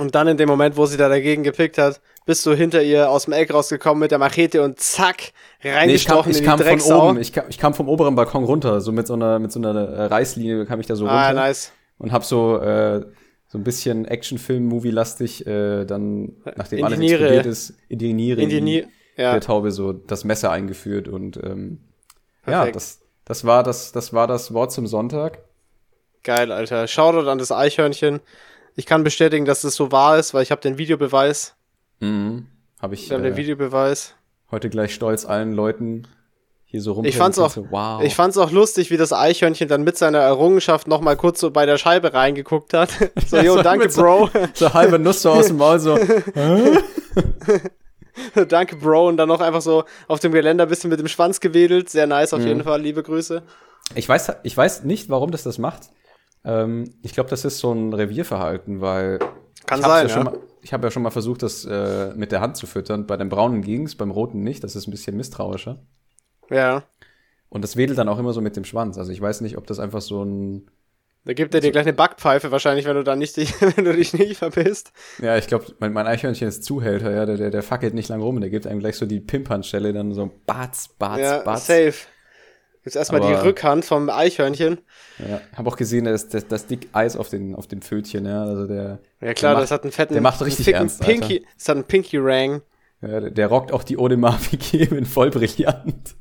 Und dann in dem Moment, wo sie da dagegen gepickt hat, bist du hinter ihr aus dem Eck rausgekommen mit der Machete und zack, reingestochen nee, ich kam, ich kam von oben, ich kam, ich kam vom oberen Balkon runter, so mit so einer, mit so einer Reißlinie kam ich da so ah, runter. Ah, nice. Und hab so, äh, so ein bisschen Actionfilm-Movie-lastig, äh, dann, nachdem alles explodiert ist, in die Niere in die Ni ja. der Taube so das Messer eingeführt und ähm, ja, das, das war das, das war das Wort zum Sonntag. Geil, Alter. Shoutout an das Eichhörnchen. Ich kann bestätigen, dass das so wahr ist, weil ich habe den Videobeweis. Mhm. Habe ich. Wir haben äh, den Videobeweis. Heute gleich stolz allen Leuten hier so rum. Ich fand's auch, wow. ich fand's auch lustig, wie das Eichhörnchen dann mit seiner Errungenschaft noch mal kurz so bei der Scheibe reingeguckt hat. so, ja, yo, danke, Bro. So, so halbe Nuss so aus dem Maul, so. danke, Bro. Und dann noch einfach so auf dem Geländer ein bisschen mit dem Schwanz gewedelt. Sehr nice auf mhm. jeden Fall. Liebe Grüße. Ich weiß, ich weiß nicht, warum das das macht. Ähm, ich glaube, das ist so ein Revierverhalten, weil kann sein, ja, ja. Mal, ich habe ja schon mal versucht, das äh, mit der Hand zu füttern. Bei dem braunen ging's, beim roten nicht. Das ist ein bisschen misstrauischer. Ja. Und das wedelt dann auch immer so mit dem Schwanz. Also ich weiß nicht, ob das einfach so ein. Da gibt er dir gleich eine Backpfeife wahrscheinlich, wenn du da nicht dich, wenn du dich nicht verpisst. Ja, ich glaube, mein, mein Eichhörnchen ist Zuhälter, ja, der, der, der fackelt nicht lang rum, der gibt einem gleich so die Pimpernstelle, dann so Batz, Batz, ja, Batz. Safe. Jetzt erstmal die Rückhand vom Eichhörnchen. Ja, habe auch gesehen, das, das, das dick Eis auf den, auf den Pfötchen, ja. Also der, ja klar, macht, das hat einen fetten. Der macht richtig ernst. Pinky, das hat einen Pinky Rang. Ja, der, der rockt auch die Ode Marvin in voll brillant.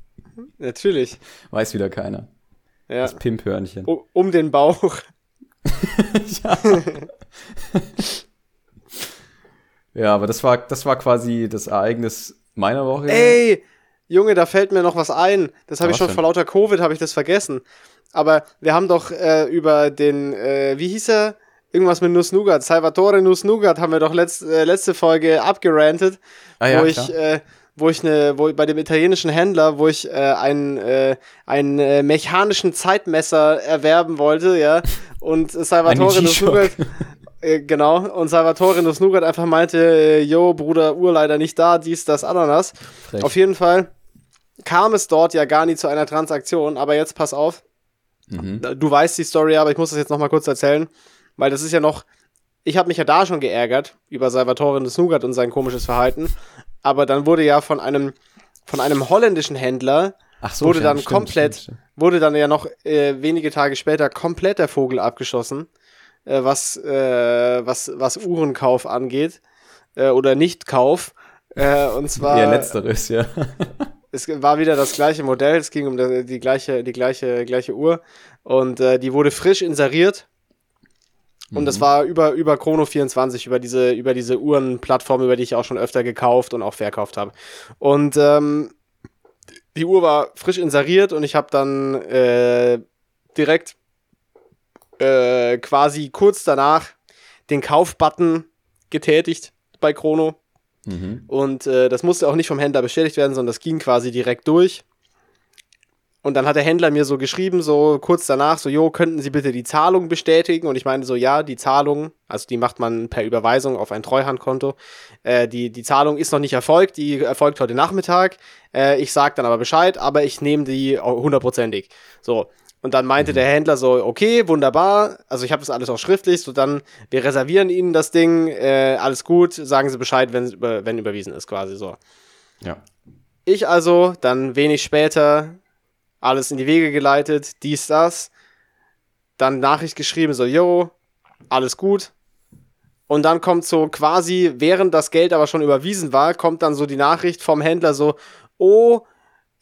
Natürlich. Weiß wieder keiner. Ja. Das Pimphörnchen. Um, um den Bauch. ja. ja, aber das war, das war quasi das Ereignis meiner Woche. Ey! Junge, da fällt mir noch was ein. Das habe ich schon denn? vor lauter Covid, habe ich das vergessen. Aber wir haben doch äh, über den, äh, wie hieß er? Irgendwas mit Nuss Nougat. Salvatore Nuss Nougat haben wir doch letzt, äh, letzte Folge abgerantet, ah, ja, wo ich, äh, wo ich ne, wo bei dem italienischen Händler, wo ich äh, einen, äh, einen äh, mechanischen Zeitmesser erwerben wollte, ja. Und Salvatore Nuss Nougat, äh, genau, und Salvatore Nuss Nougat einfach meinte, äh, yo, Bruder, Uhr leider nicht da, dies, das, Ananas. Frech. Auf jeden Fall kam es dort ja gar nie zu einer Transaktion, aber jetzt pass auf. Mhm. Du weißt die Story, aber ich muss das jetzt noch mal kurz erzählen, weil das ist ja noch, ich habe mich ja da schon geärgert über Salvatore des Nougat und sein komisches Verhalten, aber dann wurde ja von einem von einem holländischen Händler so, wurde dann stimmt, komplett stimmt, stimmt. wurde dann ja noch äh, wenige Tage später komplett der Vogel abgeschossen, äh, was äh, was was Uhrenkauf angeht äh, oder Nichtkauf äh, und zwar ja letzteres ja es war wieder das gleiche Modell, es ging um die, die gleiche, die gleiche, gleiche Uhr und äh, die wurde frisch inseriert. Und mhm. das war über, über Chrono24, über diese, über diese Uhrenplattform, über die ich auch schon öfter gekauft und auch verkauft habe. Und ähm, die Uhr war frisch inseriert und ich habe dann äh, direkt äh, quasi kurz danach den Kaufbutton getätigt bei Chrono. Mhm. Und äh, das musste auch nicht vom Händler bestätigt werden, sondern das ging quasi direkt durch. Und dann hat der Händler mir so geschrieben, so kurz danach, so, jo, könnten Sie bitte die Zahlung bestätigen? Und ich meine so, ja, die Zahlung, also die macht man per Überweisung auf ein Treuhandkonto. Äh, die, die Zahlung ist noch nicht erfolgt, die erfolgt heute Nachmittag. Äh, ich sag dann aber Bescheid, aber ich nehme die hundertprozentig. So. Und dann meinte mhm. der Händler so, okay, wunderbar, also ich habe das alles auch schriftlich, so dann, wir reservieren Ihnen das Ding, äh, alles gut, sagen Sie Bescheid, wenn, wenn überwiesen ist, quasi so. Ja. Ich also, dann wenig später, alles in die Wege geleitet, dies, das, dann Nachricht geschrieben, so, yo, alles gut. Und dann kommt so quasi, während das Geld aber schon überwiesen war, kommt dann so die Nachricht vom Händler so, oh,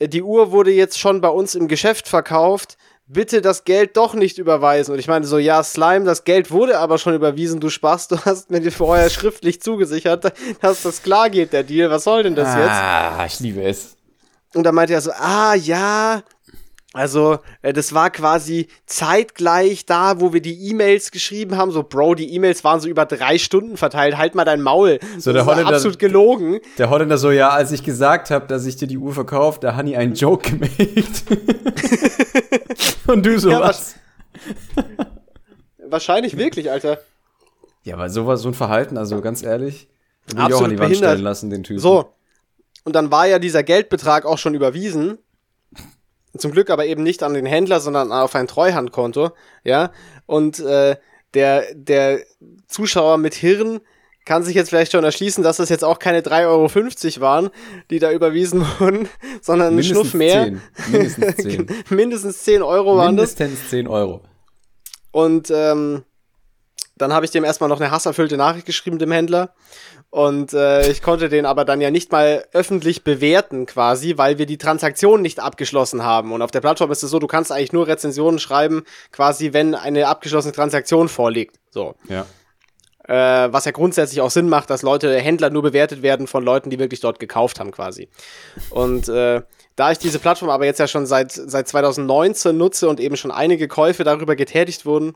die Uhr wurde jetzt schon bei uns im Geschäft verkauft, bitte das Geld doch nicht überweisen. Und ich meine so, ja, Slime, das Geld wurde aber schon überwiesen, du Spaß, du hast mir vorher schriftlich zugesichert, dass das klar geht, der Deal. Was soll denn das ah, jetzt? Ah, ich liebe es. Und dann meinte er so, ah, ja, also, äh, das war quasi zeitgleich da, wo wir die E-Mails geschrieben haben. So, Bro, die E-Mails waren so über drei Stunden verteilt. Halt mal dein Maul. So, der das Holländer, absolut gelogen. Der Holländer so, ja, als ich gesagt habe, dass ich dir die Uhr verkaufe, da hat einen Joke gemacht. Und du so, ja, was? Wahrscheinlich wirklich, Alter. Ja, aber sowas, so ein Verhalten, also ganz ehrlich, würde ich auch an die Wand behindert. stellen lassen, den Typen. So. Und dann war ja dieser Geldbetrag auch schon überwiesen. Zum Glück aber eben nicht an den Händler, sondern auf ein Treuhandkonto, ja. Und äh, der, der Zuschauer mit Hirn kann sich jetzt vielleicht schon erschließen, dass das jetzt auch keine 3,50 Euro waren, die da überwiesen wurden, sondern Mindestens ein Schnuff mehr. 10. Mindestens 10. Mindestens 10 Euro waren das. Mindestens 10 Euro. Und ähm, dann habe ich dem erstmal noch eine hasserfüllte Nachricht geschrieben, dem Händler. Und äh, ich konnte den aber dann ja nicht mal öffentlich bewerten quasi, weil wir die Transaktion nicht abgeschlossen haben. Und auf der Plattform ist es so, du kannst eigentlich nur Rezensionen schreiben, quasi wenn eine abgeschlossene Transaktion vorliegt. So. Ja. Äh, was ja grundsätzlich auch Sinn macht, dass Leute, Händler nur bewertet werden von Leuten, die wirklich dort gekauft haben quasi. Und äh, da ich diese Plattform aber jetzt ja schon seit, seit 2019 nutze und eben schon einige Käufe darüber getätigt wurden,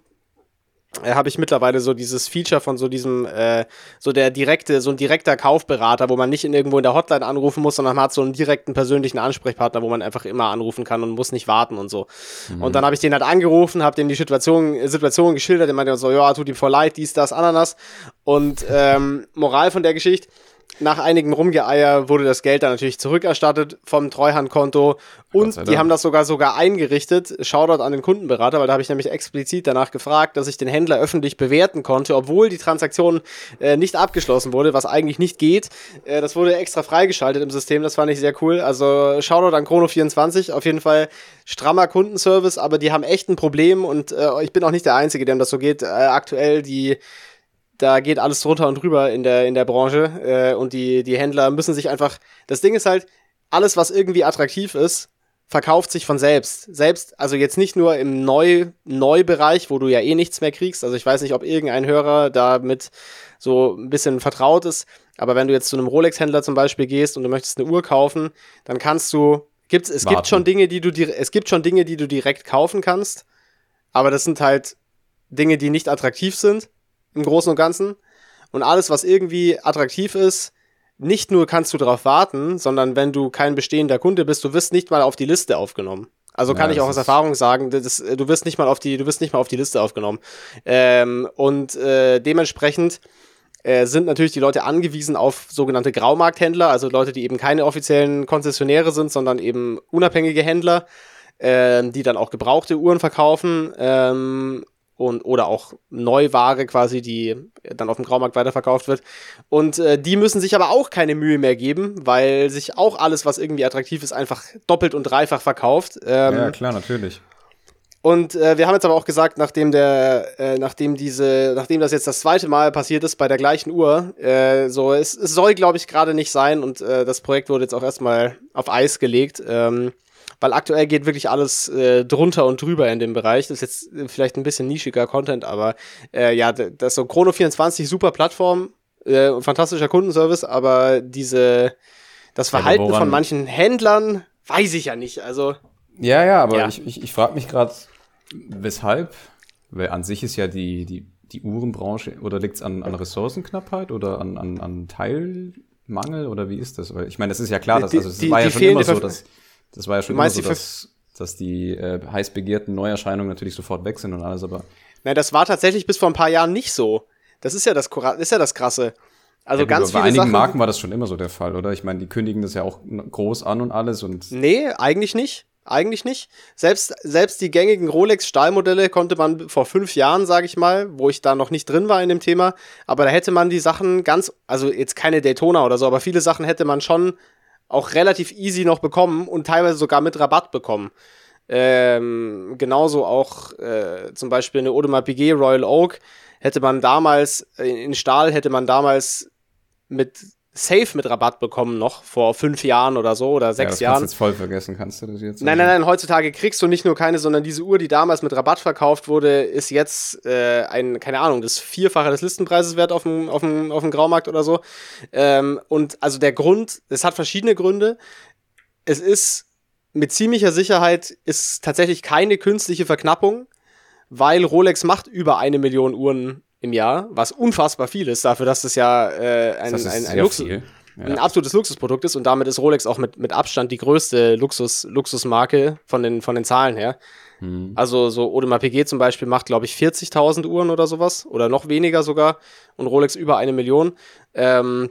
äh, habe ich mittlerweile so dieses Feature von so diesem, äh, so der direkte, so ein direkter Kaufberater, wo man nicht in irgendwo in der Hotline anrufen muss, sondern man hat so einen direkten persönlichen Ansprechpartner, wo man einfach immer anrufen kann und muss nicht warten und so. Mhm. Und dann habe ich den halt angerufen, habe dem die Situation, Situation geschildert, der meinte so, ja, tut ihm voll leid, dies, das, Ananas. Und ähm, Moral von der Geschichte, nach einigem Rumgeeier wurde das Geld dann natürlich zurückerstattet vom Treuhandkonto und die haben das sogar sogar eingerichtet. Shoutout an den Kundenberater, weil da habe ich nämlich explizit danach gefragt, dass ich den Händler öffentlich bewerten konnte, obwohl die Transaktion äh, nicht abgeschlossen wurde, was eigentlich nicht geht. Äh, das wurde extra freigeschaltet im System, das fand ich sehr cool. Also Shoutout an Chrono24, auf jeden Fall strammer Kundenservice, aber die haben echt ein Problem und äh, ich bin auch nicht der Einzige, dem das so geht. Äh, aktuell die da geht alles drunter und drüber in der, in der Branche. Äh, und die, die Händler müssen sich einfach. Das Ding ist halt, alles, was irgendwie attraktiv ist, verkauft sich von selbst. Selbst, also jetzt nicht nur im Neu Neubereich, wo du ja eh nichts mehr kriegst. Also ich weiß nicht, ob irgendein Hörer damit so ein bisschen vertraut ist. Aber wenn du jetzt zu einem Rolex-Händler zum Beispiel gehst und du möchtest eine Uhr kaufen, dann kannst du, gibt's, es Warten. gibt schon Dinge, die du, es gibt schon Dinge, die du direkt kaufen kannst. Aber das sind halt Dinge, die nicht attraktiv sind im Großen und Ganzen. Und alles, was irgendwie attraktiv ist, nicht nur kannst du darauf warten, sondern wenn du kein bestehender Kunde bist, du wirst nicht mal auf die Liste aufgenommen. Also kann ja, ich auch aus Erfahrung sagen, das, du wirst nicht mal auf die, du wirst nicht mal auf die Liste aufgenommen. Ähm, und äh, dementsprechend äh, sind natürlich die Leute angewiesen auf sogenannte Graumarkthändler, also Leute, die eben keine offiziellen Konzessionäre sind, sondern eben unabhängige Händler, äh, die dann auch gebrauchte Uhren verkaufen. Ähm, und oder auch Neuware quasi, die dann auf dem Graumarkt weiterverkauft wird. Und äh, die müssen sich aber auch keine Mühe mehr geben, weil sich auch alles, was irgendwie attraktiv ist, einfach doppelt und dreifach verkauft. Ähm, ja, klar, natürlich. Und äh, wir haben jetzt aber auch gesagt, nachdem der, äh, nachdem diese, nachdem das jetzt das zweite Mal passiert ist bei der gleichen Uhr, äh, so es, es soll, glaube ich, gerade nicht sein und äh, das Projekt wurde jetzt auch erstmal auf Eis gelegt. Ähm, weil aktuell geht wirklich alles äh, drunter und drüber in dem Bereich. Das ist jetzt äh, vielleicht ein bisschen nischiger Content, aber äh, ja, das ist so Chrono24 super Plattform, äh, fantastischer Kundenservice, aber diese das Verhalten von manchen Händlern weiß ich ja nicht. Also ja, ja, aber ja. ich, ich, ich frage mich gerade, weshalb, weil an sich ist ja die, die die Uhrenbranche oder liegt es an, an Ressourcenknappheit oder an, an, an Teilmangel oder wie ist das? Weil ich meine, es ist ja klar, dass also es die, war ja die schon fehlen- immer so, dass das war ja schon immer so, dass, dass die äh, heiß begehrten Neuerscheinungen natürlich sofort weg sind und alles, aber Nein, das war tatsächlich bis vor ein paar Jahren nicht so. Das ist ja das, ist ja das Krasse. Also ja, gut, ganz bei viele einigen Sachen. Marken war das schon immer so der Fall, oder? Ich meine, die kündigen das ja auch groß an und alles und Nee, eigentlich nicht. Eigentlich nicht. Selbst, selbst die gängigen Rolex-Stahlmodelle konnte man vor fünf Jahren, sage ich mal, wo ich da noch nicht drin war in dem Thema, aber da hätte man die Sachen ganz, also jetzt keine Daytona oder so, aber viele Sachen hätte man schon auch relativ easy noch bekommen und teilweise sogar mit Rabatt bekommen. Ähm, genauso auch äh, zum Beispiel eine Audemars Piguet Royal Oak hätte man damals, äh, in Stahl hätte man damals mit Safe mit Rabatt bekommen noch vor fünf Jahren oder so oder ja, sechs das Jahren. kannst du jetzt voll vergessen, kannst du das jetzt? Nein, nein, nein, heutzutage kriegst du nicht nur keine, sondern diese Uhr, die damals mit Rabatt verkauft wurde, ist jetzt äh, ein, keine Ahnung, das Vierfache des Listenpreises wert auf dem, auf dem, auf dem Graumarkt oder so. Ähm, und also der Grund, es hat verschiedene Gründe. Es ist mit ziemlicher Sicherheit ist tatsächlich keine künstliche Verknappung, weil Rolex macht über eine Million Uhren im Jahr, was unfassbar viel ist, dafür, dass das ja äh, ein, Das ein, ein, Luxus, viel. ein Ja. absolutes Luxusprodukt ist und damit ist Rolex auch mit, mit Abstand die größte Luxus, Luxusmarke von den, von den Zahlen her. Hm. Also so Audemars Piguet zum Beispiel macht, glaube ich, 40.000 Uhren oder sowas oder noch weniger sogar und Rolex über eine Million. Ähm,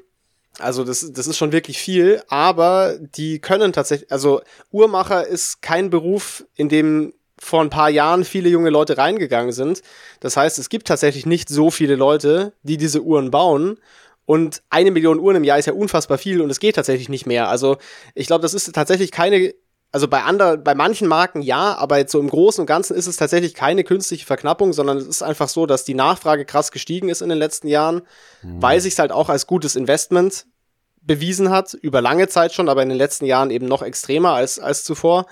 also das, das ist schon wirklich viel, aber die können tatsächlich, also Uhrmacher ist kein Beruf, in dem vor ein paar Jahren viele junge Leute reingegangen sind. Das heißt, es gibt tatsächlich nicht so viele Leute, die diese Uhren bauen. Und eine Million Uhren im Jahr ist ja unfassbar viel und es geht tatsächlich nicht mehr. Also ich glaube, das ist tatsächlich keine, also bei anderen, bei manchen Marken ja, aber jetzt so im Großen und Ganzen ist es tatsächlich keine künstliche Verknappung, sondern es ist einfach so, dass die Nachfrage krass gestiegen ist in den letzten Jahren, weil sich halt auch als gutes Investment bewiesen hat, über lange Zeit schon, aber in den letzten Jahren eben noch extremer als, als zuvor.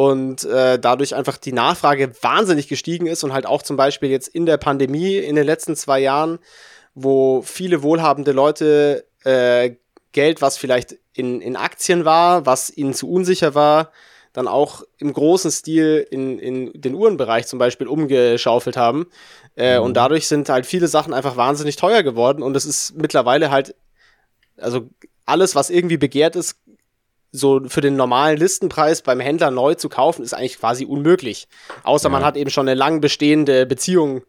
Und äh, dadurch einfach die Nachfrage wahnsinnig gestiegen ist und halt auch zum Beispiel jetzt in der Pandemie in den letzten zwei Jahren, wo viele wohlhabende Leute äh, Geld, was vielleicht in, in Aktien war, was ihnen zu unsicher war, dann auch im großen Stil in, in den Uhrenbereich zum Beispiel umgeschaufelt haben. Äh, Und dadurch sind halt viele Sachen einfach wahnsinnig teuer geworden. Und es ist mittlerweile halt, also alles, was irgendwie begehrt ist, so für den normalen Listenpreis beim Händler neu zu kaufen, ist eigentlich quasi unmöglich. Außer man Ja. hat eben schon eine lang bestehende Beziehung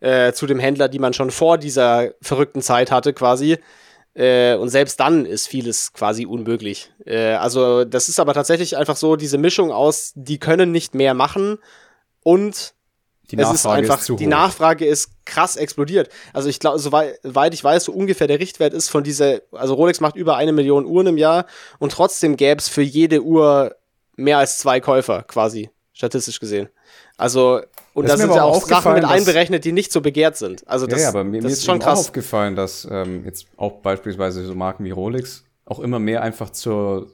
äh, zu dem Händler, die man schon vor dieser verrückten Zeit hatte, quasi. Äh, und selbst dann ist vieles quasi unmöglich. Äh, also, das ist aber tatsächlich einfach so diese Mischung aus, die können nicht mehr machen und Die es ist einfach, zu die hoch. Nachfrage ist krass explodiert. Also ich glaube, soweit ich weiß, so ungefähr der Richtwert ist von dieser, also Rolex macht über eine Million Uhren im Jahr und trotzdem gäbe es für jede Uhr mehr als zwei Käufer, quasi, statistisch gesehen. Also, und Das da ist sind ja auch Sachen mit einberechnet, die nicht so begehrt sind. Also das, ja, aber mir, das mir ist schon auch krass. aufgefallen, dass ähm, jetzt auch beispielsweise so Marken wie Rolex auch immer mehr einfach zur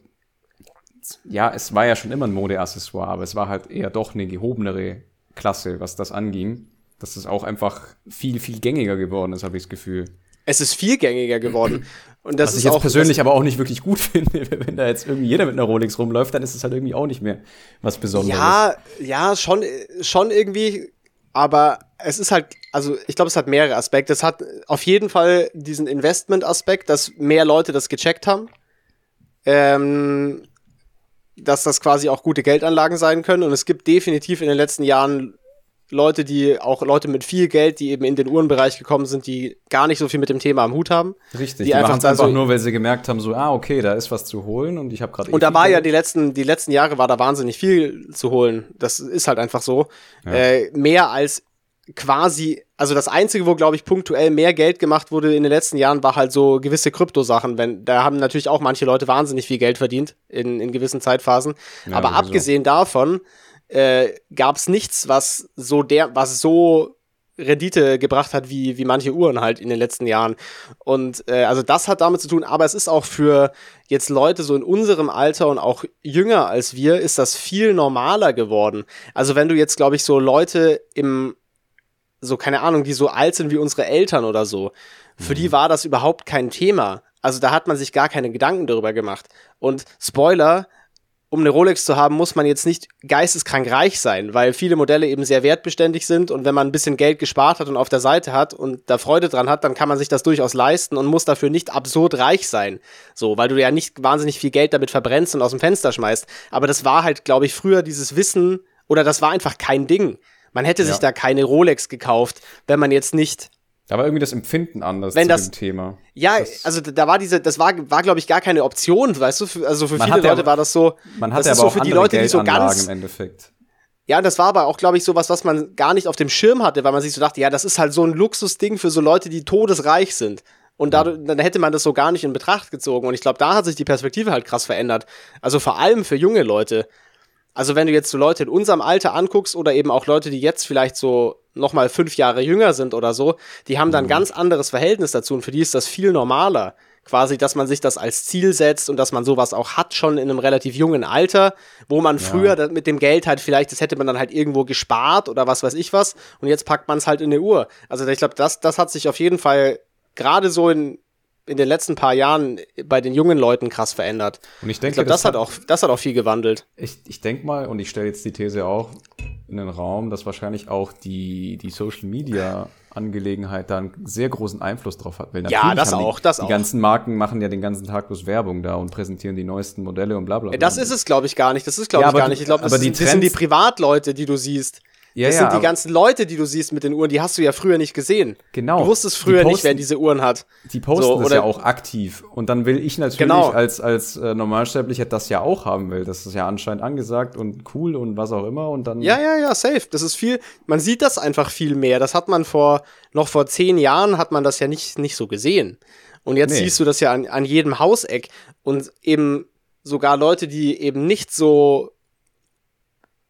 ja, es war ja schon immer ein Modeaccessoire, aber es war halt eher doch eine gehobenere Klasse, was das anging. Dass es auch einfach viel, viel gängiger geworden ist, habe ich das Gefühl. Es ist viel gängiger geworden. Und das Was ist ich jetzt auch persönlich aber auch nicht wirklich gut finde. Wenn da jetzt irgendwie jeder mit einer Rolex rumläuft, dann ist es halt irgendwie auch nicht mehr was Besonderes. Ja, ja, schon, schon irgendwie, aber es ist halt, also ich glaube, es hat mehrere Aspekte. Es hat auf jeden Fall diesen Investment-Aspekt, dass mehr Leute das gecheckt haben. Ähm, dass das quasi auch gute Geldanlagen sein können. Und es gibt definitiv in den letzten Jahren Leute, die auch Leute mit viel Geld, die eben in den Uhrenbereich gekommen sind, die gar nicht so viel mit dem Thema am Hut haben. Richtig, die die, einfach machen es da einfach so- nur, weil sie gemerkt haben, so, ah, okay, da ist was zu holen und ich habe gerade eh Und da viel war ja die letzten, die letzten Jahre war da wahnsinnig viel zu holen. Das ist halt einfach so. Äh, mehr als quasi, also das Einzige, wo, glaube ich, punktuell mehr Geld gemacht wurde in den letzten Jahren, war halt so gewisse Kryptosachen. Wenn, da haben natürlich auch manche Leute wahnsinnig viel Geld verdient in, in gewissen Zeitphasen. Ja, Aber sowieso. abgesehen davon äh, gab es nichts, was so der, was so Rendite gebracht hat, wie, wie manche Uhren halt in den letzten Jahren. Und äh, also das hat damit zu tun, aber es ist auch für jetzt Leute so in unserem Alter und auch jünger als wir, ist das viel normaler geworden. Also wenn du jetzt, glaube ich, so Leute im, so keine Ahnung, die so alt sind wie unsere Eltern oder so, für die war das überhaupt kein Thema. Also da hat man sich gar keine Gedanken darüber gemacht. Und Spoiler, um eine Rolex zu haben, muss man jetzt nicht geisteskrank reich sein, weil viele Modelle eben sehr wertbeständig sind und wenn man ein bisschen Geld gespart hat und auf der Seite hat und da Freude dran hat, dann kann man sich das durchaus leisten und muss dafür nicht absurd reich sein. So, weil du ja nicht wahnsinnig viel Geld damit verbrennst und aus dem Fenster schmeißt. Aber das war halt, glaube ich, früher dieses Wissen oder das war einfach kein Ding. Man hätte ja. sich da keine Rolex gekauft, wenn man jetzt nicht da war irgendwie das Empfinden anders Wenn zu das, dem Thema. Ja, das, also da war diese, das war, war glaube ich gar keine Option, weißt du? Für, also für viele Leute aber, war das so. Man hatte das aber so für die Leute, die so ganz. Im Endeffekt. Ja, das war aber auch, glaube ich, so was, was man gar nicht auf dem Schirm hatte, weil man sich so dachte, ja, das ist halt so ein Luxusding für so Leute, die todesreich sind. Und dadurch, dann hätte man das so gar nicht in Betracht gezogen. Und ich glaube, da hat sich die Perspektive halt krass verändert. Also vor allem für junge Leute. Also wenn du jetzt so Leute in unserem Alter anguckst oder eben auch Leute, die jetzt vielleicht so noch mal fünf Jahre jünger sind oder so, die haben dann mhm. ganz anderes Verhältnis dazu und für die ist das viel normaler. Quasi, dass man sich das als Ziel setzt und dass man sowas auch hat schon in einem relativ jungen Alter, wo man ja. früher mit dem Geld halt vielleicht, das hätte man dann halt irgendwo gespart oder was weiß ich was und jetzt packt man es halt in eine Uhr. Also ich glaube, das, das hat sich auf jeden Fall gerade so in, in den letzten paar Jahren bei den jungen Leuten krass verändert. Und ich denke, ich glaub, das, das, hat auch, das hat auch viel gewandelt. Ich, ich denke mal, und ich stelle jetzt die These auch in den Raum, dass wahrscheinlich auch die, die Social Media Angelegenheit da einen sehr großen Einfluss drauf hat. Weil ja, das auch, die, das die auch. Die ganzen Marken machen ja den ganzen Tag bloß Werbung da und präsentieren die neuesten Modelle und bla bla. bla. Das ist es, glaube ich, gar nicht. Das ist, glaube ja, ich, gar nicht. Ich glaube, das, aber die sind die Privatleute, die du siehst. Ja, das ja, sind die ganzen Leute, die du siehst mit den Uhren, die hast du ja früher nicht gesehen. Genau. Du wusstest früher posten, nicht, wer diese Uhren hat. Die posten so, das ja auch aktiv. Und dann will ich natürlich genau. als, als äh, Normalsterblicher das ja auch haben will. Das ist ja anscheinend angesagt und cool und was auch immer. Und dann. Ja, ja, ja, safe. Das ist viel, man sieht das einfach viel mehr. Das hat man vor, noch vor zehn Jahren hat man das ja nicht, nicht so gesehen. Und jetzt nee. siehst du das ja an, an jedem Hauseck. Und eben sogar Leute, die eben nicht so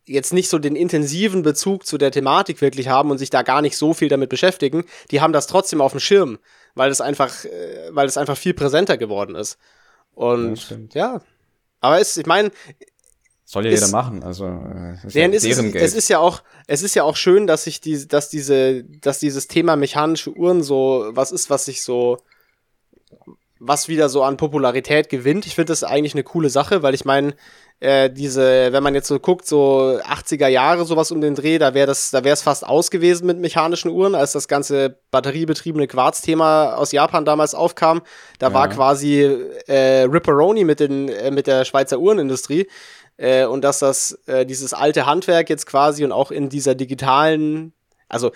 jetzt nicht so den intensiven Bezug zu der Thematik wirklich haben und sich da gar nicht so viel damit beschäftigen, die haben das trotzdem auf dem Schirm, weil es einfach, äh, weil es einfach viel präsenter geworden ist. Und ja, ja. aber es, ich meine, soll ja ist, jeder machen, also äh, ist ja es, ist, es ist ja auch, es ist ja auch schön, dass sich die, dass diese, dass dieses Thema mechanische Uhren so was ist, was sich so was wieder so an Popularität gewinnt. Ich finde das eigentlich eine coole Sache, weil ich meine, äh, diese, wenn man jetzt so guckt, so 80er Jahre sowas um den Dreh, da wäre das, da wäre es fast aus gewesen mit mechanischen Uhren, als das ganze batteriebetriebene Quarz-Thema aus Japan damals aufkam. Da ja. war quasi äh, Ripperoni mit den, äh, mit der Schweizer Uhrenindustrie. Äh, und dass das, äh, dieses alte Handwerk jetzt quasi und auch in dieser digitalen, also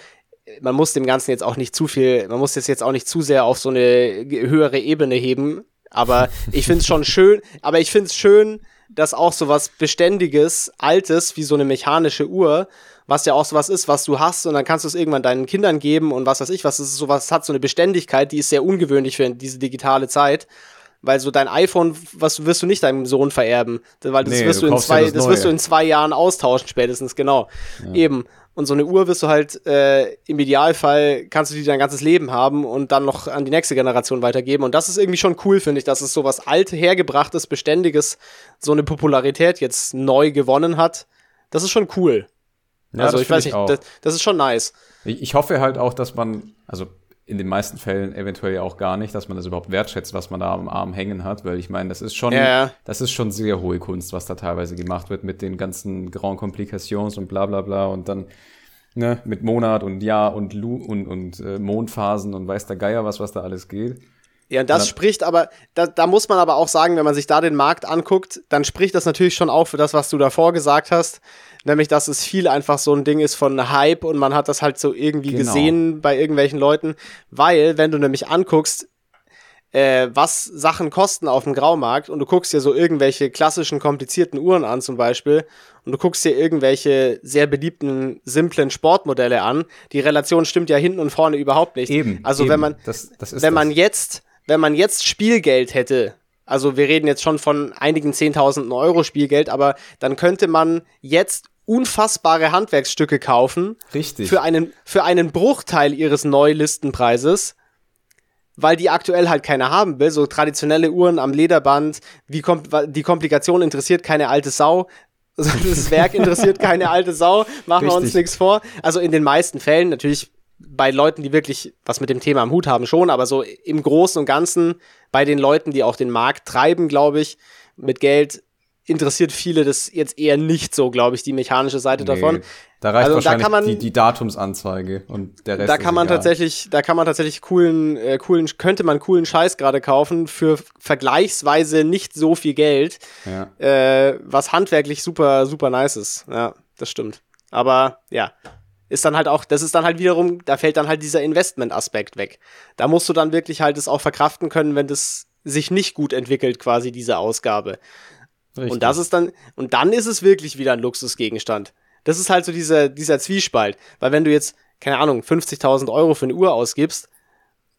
man muss dem Ganzen jetzt auch nicht zu viel, man muss das jetzt auch nicht zu sehr auf so eine höhere Ebene heben. Aber ich finde es schon schön, aber ich finde es schön, dass auch so was Beständiges, Altes, wie so eine mechanische Uhr, was ja auch so was ist, was du hast und dann kannst du es irgendwann deinen Kindern geben und was weiß ich, was ist sowas hat so eine Beständigkeit, die ist sehr ungewöhnlich für diese digitale Zeit. Weil so dein iPhone, was wirst du nicht deinem Sohn vererben, weil das nee, wirst du, in zwei, ja das, das wirst du in zwei Jahren austauschen spätestens, genau. Ja. Eben. Und so eine Uhr wirst du halt äh, im Idealfall kannst du die dein ganzes Leben haben und dann noch an die nächste Generation weitergeben. Und das ist irgendwie schon cool, finde ich, dass es so was alt hergebrachtes, beständiges, so eine Popularität jetzt neu gewonnen hat. Das ist schon cool. Ja, also ich weiß nicht, das, das, ist schon nice. Ich, ich hoffe halt auch, dass man, also in den meisten Fällen eventuell auch gar nicht, dass man das überhaupt wertschätzt, was man da am Arm hängen hat, weil ich meine, das ist schon, ja. das ist schon sehr hohe Kunst, was da teilweise gemacht wird mit den ganzen Grand Komplikations und bla bla bla und dann ne, mit Monat und Jahr und Lu und, und äh, Mondphasen und weiß der Geier was, was da alles geht. Ja, und das spricht aber, da, da muss man aber auch sagen, wenn man sich da den Markt anguckt, dann spricht das natürlich schon auch für das, was du davor gesagt hast, nämlich, dass es viel einfach so ein Ding ist von Hype und man hat das halt so irgendwie genau. gesehen bei irgendwelchen Leuten, weil, wenn du nämlich anguckst, äh, was Sachen kosten auf dem Graumarkt und du guckst dir so irgendwelche klassischen komplizierten Uhren an zum Beispiel und du guckst dir irgendwelche sehr beliebten simplen Sportmodelle an, die Relation stimmt ja hinten und vorne überhaupt nicht. Eben. Also eben. wenn man, das, das wenn man jetzt, wenn man jetzt Spielgeld hätte, also wir reden jetzt schon von einigen 10.000 Euro Spielgeld, aber dann könnte man jetzt unfassbare Handwerksstücke kaufen. Richtig. Für einen, für einen Bruchteil ihres Neolistenpreises, weil die aktuell halt keiner haben will. So traditionelle Uhren am Lederband, wie kom die Komplikation interessiert keine alte Sau. Das Werk interessiert keine alte Sau, machen Richtig. wir uns nichts vor. Also in den meisten Fällen, natürlich bei Leuten, die wirklich was mit dem Thema am Hut haben, schon, aber so im Großen und Ganzen bei den Leuten, die auch den Markt treiben, glaube ich, mit Geld interessiert viele das jetzt eher nicht so, glaube ich, die mechanische Seite nee, davon. Da reicht also, wahrscheinlich da man, die, die Datumsanzeige und der Rest. Da kann man egal. tatsächlich, da kann man tatsächlich coolen, äh, coolen, könnte man coolen Scheiß gerade kaufen für vergleichsweise nicht so viel Geld, ja. äh, was handwerklich super, super nice ist. Ja, das stimmt. Aber ja, ist dann halt auch, das ist dann halt wiederum, da fällt dann halt dieser Investment-Aspekt weg. Da musst du dann wirklich halt es auch verkraften können, wenn das sich nicht gut entwickelt, quasi diese Ausgabe. Richtig. Und das ist dann, und dann ist es wirklich wieder ein Luxusgegenstand. Das ist halt so dieser, dieser Zwiespalt. Weil wenn du jetzt, keine Ahnung, 50.000 Euro für eine Uhr ausgibst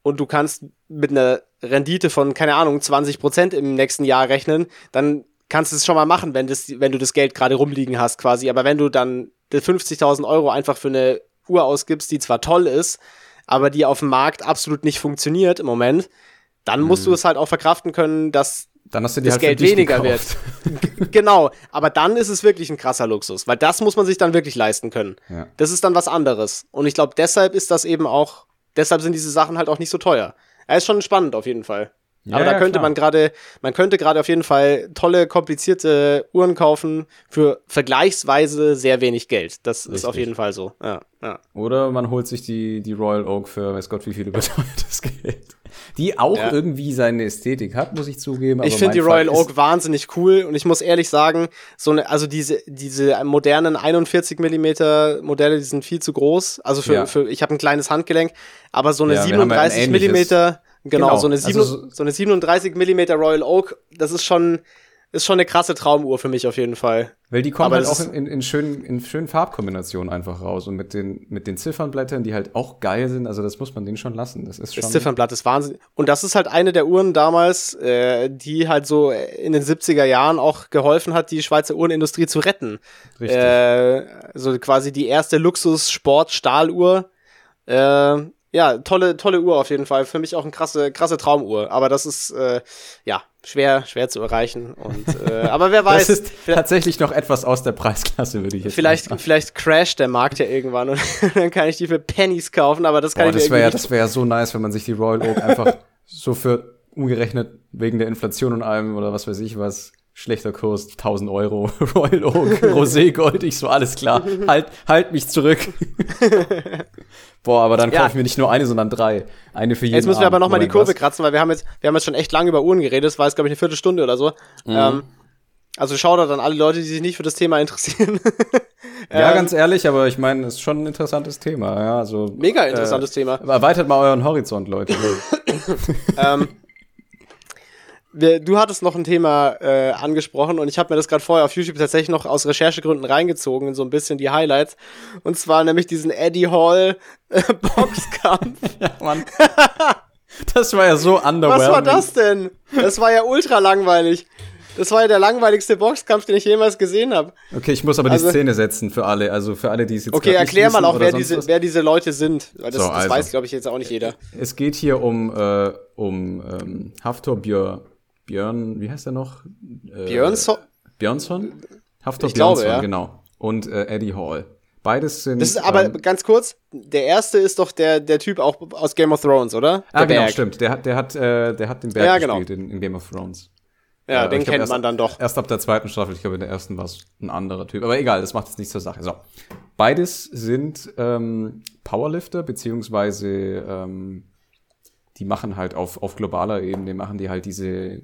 und du kannst mit einer Rendite von, keine Ahnung, 20 Prozent im nächsten Jahr rechnen, dann kannst du es schon mal machen, wenn, das, wenn du das Geld gerade rumliegen hast quasi. Aber wenn du dann 50.000 Euro einfach für eine Uhr ausgibst, die zwar toll ist, aber die auf dem Markt absolut nicht funktioniert im Moment, dann musst mhm. du es halt auch verkraften können, dass dann hast du das halt Geld weniger wird. genau, aber dann ist es wirklich ein krasser Luxus, weil das muss man sich dann wirklich leisten können. Ja. Das ist dann was anderes. Und ich glaube, deshalb ist das eben auch, deshalb sind diese Sachen halt auch nicht so teuer. Er ist schon spannend auf jeden Fall. Ja, aber da ja, könnte klar. man gerade, man könnte gerade auf jeden Fall tolle, komplizierte Uhren kaufen für vergleichsweise sehr wenig Geld. Das Richtig. ist auf jeden Fall so. Ja, ja. Oder man holt sich die, die Royal Oak für weiß Gott wie viel überteuertes Geld. Die auch ja. irgendwie seine Ästhetik hat, muss ich zugeben. ich finde die Royal Oak wahnsinnig cool und ich muss ehrlich sagen, so eine, also diese, diese modernen 41 Millimeter Modelle, die sind viel zu groß. Also für, für ich habe ein kleines Handgelenk, aber so eine 37 Millimeter Genau, genau. So, eine 7, also so, so eine 37 mm Royal Oak, das ist schon, ist schon eine krasse Traumuhr für mich auf jeden Fall. Weil die kommen halt auch in, in, in, schönen, in schönen Farbkombinationen einfach raus und mit den, mit den Ziffernblättern, die halt auch geil sind, also das muss man denen schon lassen. Das ist schon. Das Ziffernblatt ist Wahnsinn. Und das ist halt eine der Uhren damals, äh, die halt so in den 70er Jahren auch geholfen hat, die Schweizer Uhrenindustrie zu retten. Richtig. Äh, so quasi die erste Luxus-Sport-Stahluhr. Äh, ja, tolle, tolle Uhr auf jeden Fall. Für mich auch eine krasse, krasse Traumuhr. Aber das ist, äh, ja, schwer, schwer zu erreichen. Und, äh, aber wer weiß. Das ist tatsächlich noch etwas aus der Preisklasse, würde ich jetzt vielleicht, sagen. Vielleicht crasht der Markt ja irgendwann und dann kann ich die für Pennies kaufen, aber das kann Boah, ich das wäre ja, Das wäre ja so nice, wenn man sich die Royal Oak einfach so für umgerechnet wegen der Inflation und allem oder was weiß ich was schlechter Kurs, 1000 Euro, Royal Oak, Rosé Gold, ich so, alles klar, halt, halt mich zurück. Boah, aber dann ja. ich mir nicht nur eine, sondern drei. Eine für jeden Jetzt müssen wir aber nochmal die Kurve was. kratzen, weil wir haben jetzt, wir haben jetzt schon echt lange über Uhren geredet, das war jetzt, glaube ich, eine Viertelstunde oder so. Mhm. Ähm, also schau da dann alle Leute, die sich nicht für das Thema interessieren. ja, ähm, ganz ehrlich, aber ich meine, es ist schon ein interessantes Thema. Ja, also, Mega interessantes äh, Thema. Erweitert mal euren Horizont, Leute. ähm, du hattest noch ein Thema äh, angesprochen und ich habe mir das gerade vorher auf YouTube tatsächlich noch aus Recherchegründen reingezogen, in so ein bisschen die Highlights. Und zwar nämlich diesen Eddie Hall äh, Boxkampf. ja, Mann. das war ja so underwhelming. Was war das denn? Das war ja ultra langweilig. Das war ja der langweiligste Boxkampf, den ich jemals gesehen habe. Okay, ich muss aber also, die Szene setzen für alle, also für alle, die es jetzt Okay, erklär mal auch, wer diese, wer diese Leute sind. Das, so, das also. weiß, glaube ich, jetzt auch nicht jeder. Es geht hier um, äh, um ähm, Haftor Björ Björn, wie heißt er noch? Äh, Björnsson? Björnsson? Haftor ich Björnsson, glaube, ja. genau. Und äh, Eddie Hall. Beides sind. Das ist aber ähm, ganz kurz, der erste ist doch der, der Typ auch aus Game of Thrones, oder? Der ah, genau, Berg. stimmt. Der hat, der hat, äh, der hat den Berg ja, genau. gespielt in, in, Game of Thrones. Ja, äh, den kennt man dann doch. Erst ab der zweiten Staffel, ich glaube, in der ersten war es ein anderer Typ. Aber egal, das macht jetzt nichts zur Sache. So. Beides sind ähm, Powerlifter, beziehungsweise ähm, die machen halt auf, auf globaler Ebene, machen die halt diese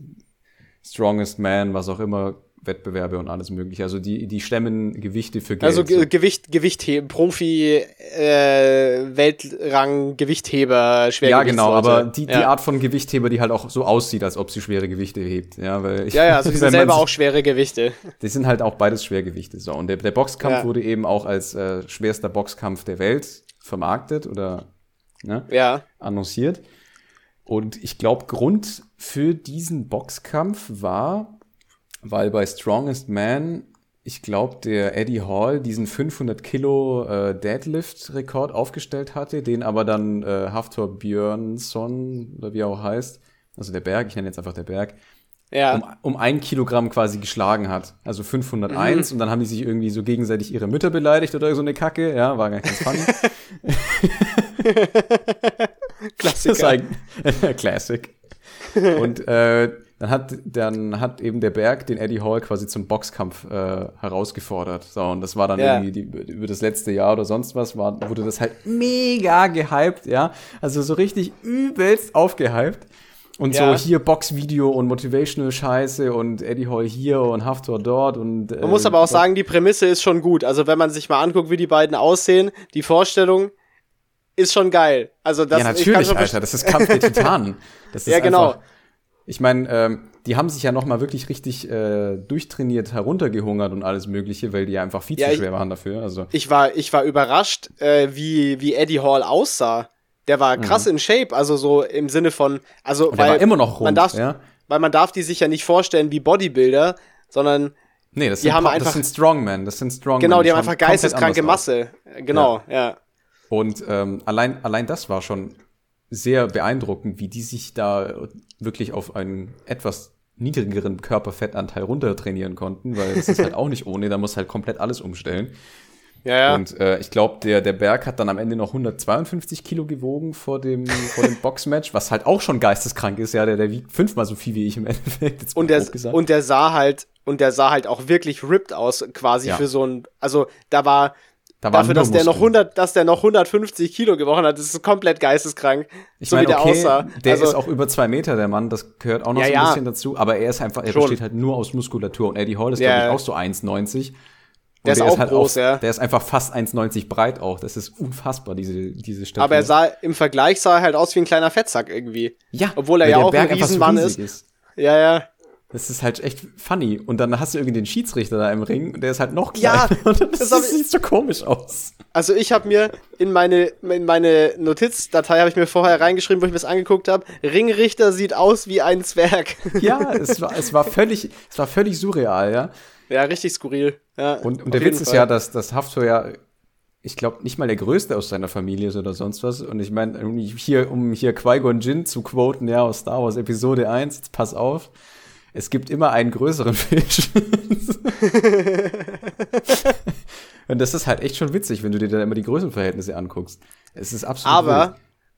Strongest Man, was auch immer, Wettbewerbe und alles mögliche. Also die, die stemmen Gewichte für Geld. Also Ge Gewicht, Gewichtheben, Profi, äh, Weltrang, Gewichtheber, Schwergewicht. Ja, genau, aber die, ja. die Art von Gewichtheber, die halt auch so aussieht, als ob sie schwere Gewichte hebt. Ja, weil ich, ja, ja also die sind selber auch schwere Gewichte. Die sind halt auch beides Schwergewichte. So. Und der, der Boxkampf ja. wurde eben auch als äh, schwerster Boxkampf der Welt vermarktet oder ne, ja. annonciert. Und ich glaube, Grund für diesen Boxkampf war, weil bei Strongest Man, ich glaube, der Eddie Hall diesen 500 Kilo äh, Deadlift-Rekord aufgestellt hatte, den aber dann äh, Haftor Björnsson, oder wie er auch heißt, also der Berg, ich nenne jetzt einfach der Berg, ja. um, um ein Kilogramm quasi geschlagen hat. Also 501 mhm. und dann haben die sich irgendwie so gegenseitig ihre Mütter beleidigt oder so eine Kacke. Ja, war gar nicht ganz funny. Klassiker. Classic. Und äh, dann hat, dann hat eben der Berg den Eddie Hall quasi zum Boxkampf äh, herausgefordert. So, und das war dann ja. irgendwie die, über das letzte Jahr oder sonst was, war, wurde das halt mega gehypt, ja. Also so richtig übelst aufgehypt. Und ja. so hier Boxvideo und Motivational Scheiße und Eddie Hall hier und Haftor dort und. Äh, man muss aber auch sagen, die Prämisse ist schon gut. Also wenn man sich mal anguckt, wie die beiden aussehen, die Vorstellung ist schon geil. Also das Ja, natürlich, Alter, das ist Kampf der Titanen. Das ist ja, genau. Einfach, ich meine, ähm, die haben sich ja noch mal wirklich richtig äh, durchtrainiert, heruntergehungert und alles Mögliche, weil die ja einfach viel ja, zu schwer ich, waren dafür. Also ich war, ich war überrascht, äh, wie wie Eddie Hall aussah. Der war krass mhm. in Shape, also so im Sinne von, also und weil war immer noch rund, man darf, ja? weil man darf die sich ja nicht vorstellen wie Bodybuilder, sondern nee, das die sind, haben einfach, das sind Strongmen, das sind Strongmen. Genau, die haben einfach geisteskranke Masse, genau, ja. ja. Und ähm, allein allein das war schon sehr beeindruckend, wie die sich da wirklich auf einen etwas niedrigeren Körperfettanteil runter trainieren konnten, weil das ist halt auch nicht ohne, da muss halt komplett alles umstellen. Ja, ja. Und äh, ich glaube, der, der Berg hat dann am Ende noch 152 Kilo gewogen vor dem, vor dem Boxmatch, was halt auch schon geisteskrank ist. Ja, der, der wiegt fünfmal so viel wie ich im Endeffekt. Jetzt und, der, und der sah halt, und der sah halt auch wirklich ripped aus, quasi ja. für so ein, also da war, da dafür, dass der noch 100, dass der noch 150 Kilo gewochen hat, das ist komplett geisteskrank, ich so mein, wie der okay, aussah. Der also, ist auch über zwei Meter, der Mann, das gehört auch noch ja, so ein bisschen dazu, aber er ist einfach, er Schon. besteht halt nur aus Muskulatur und Eddie Hall ist, glaube ich, auch so 1,90 der, ist, der ist halt groß, auch, ja. Der ist einfach fast 1,90 breit auch. Das ist unfassbar, diese, diese Statur. Aber er sah, im Vergleich sah er halt aus wie ein kleiner Fettsack irgendwie. Ja. Obwohl er ja auch ein Riesenmann ist. ist. Ja, ja. Das ist halt echt funny. Und dann hast du irgendwie den Schiedsrichter da im Ring und der ist halt noch kleiner. Ja, und das, das sieht so komisch aus. Also ich habe mir in meine, in meine Notizdatei habe ich mir vorher reingeschrieben, wo ich mir das angeguckt habe. Ringrichter sieht aus wie ein Zwerg. Ja, es war, es war völlig, es war völlig surreal, ja. Ja, richtig skurril. Ja, und, und der Witz ist ja, dass, dass Haftor ja, ich glaube, nicht mal der Größte aus seiner Familie ist oder sonst was. Und ich meine, um hier, um hier Qui-Gon Jinn zu quoten, ja, aus Star Wars Episode 1, jetzt pass auf. Es gibt immer einen größeren Fisch. und das ist halt echt schon witzig, wenn du dir dann immer die Größenverhältnisse anguckst. Es ist absolut. Aber, wild.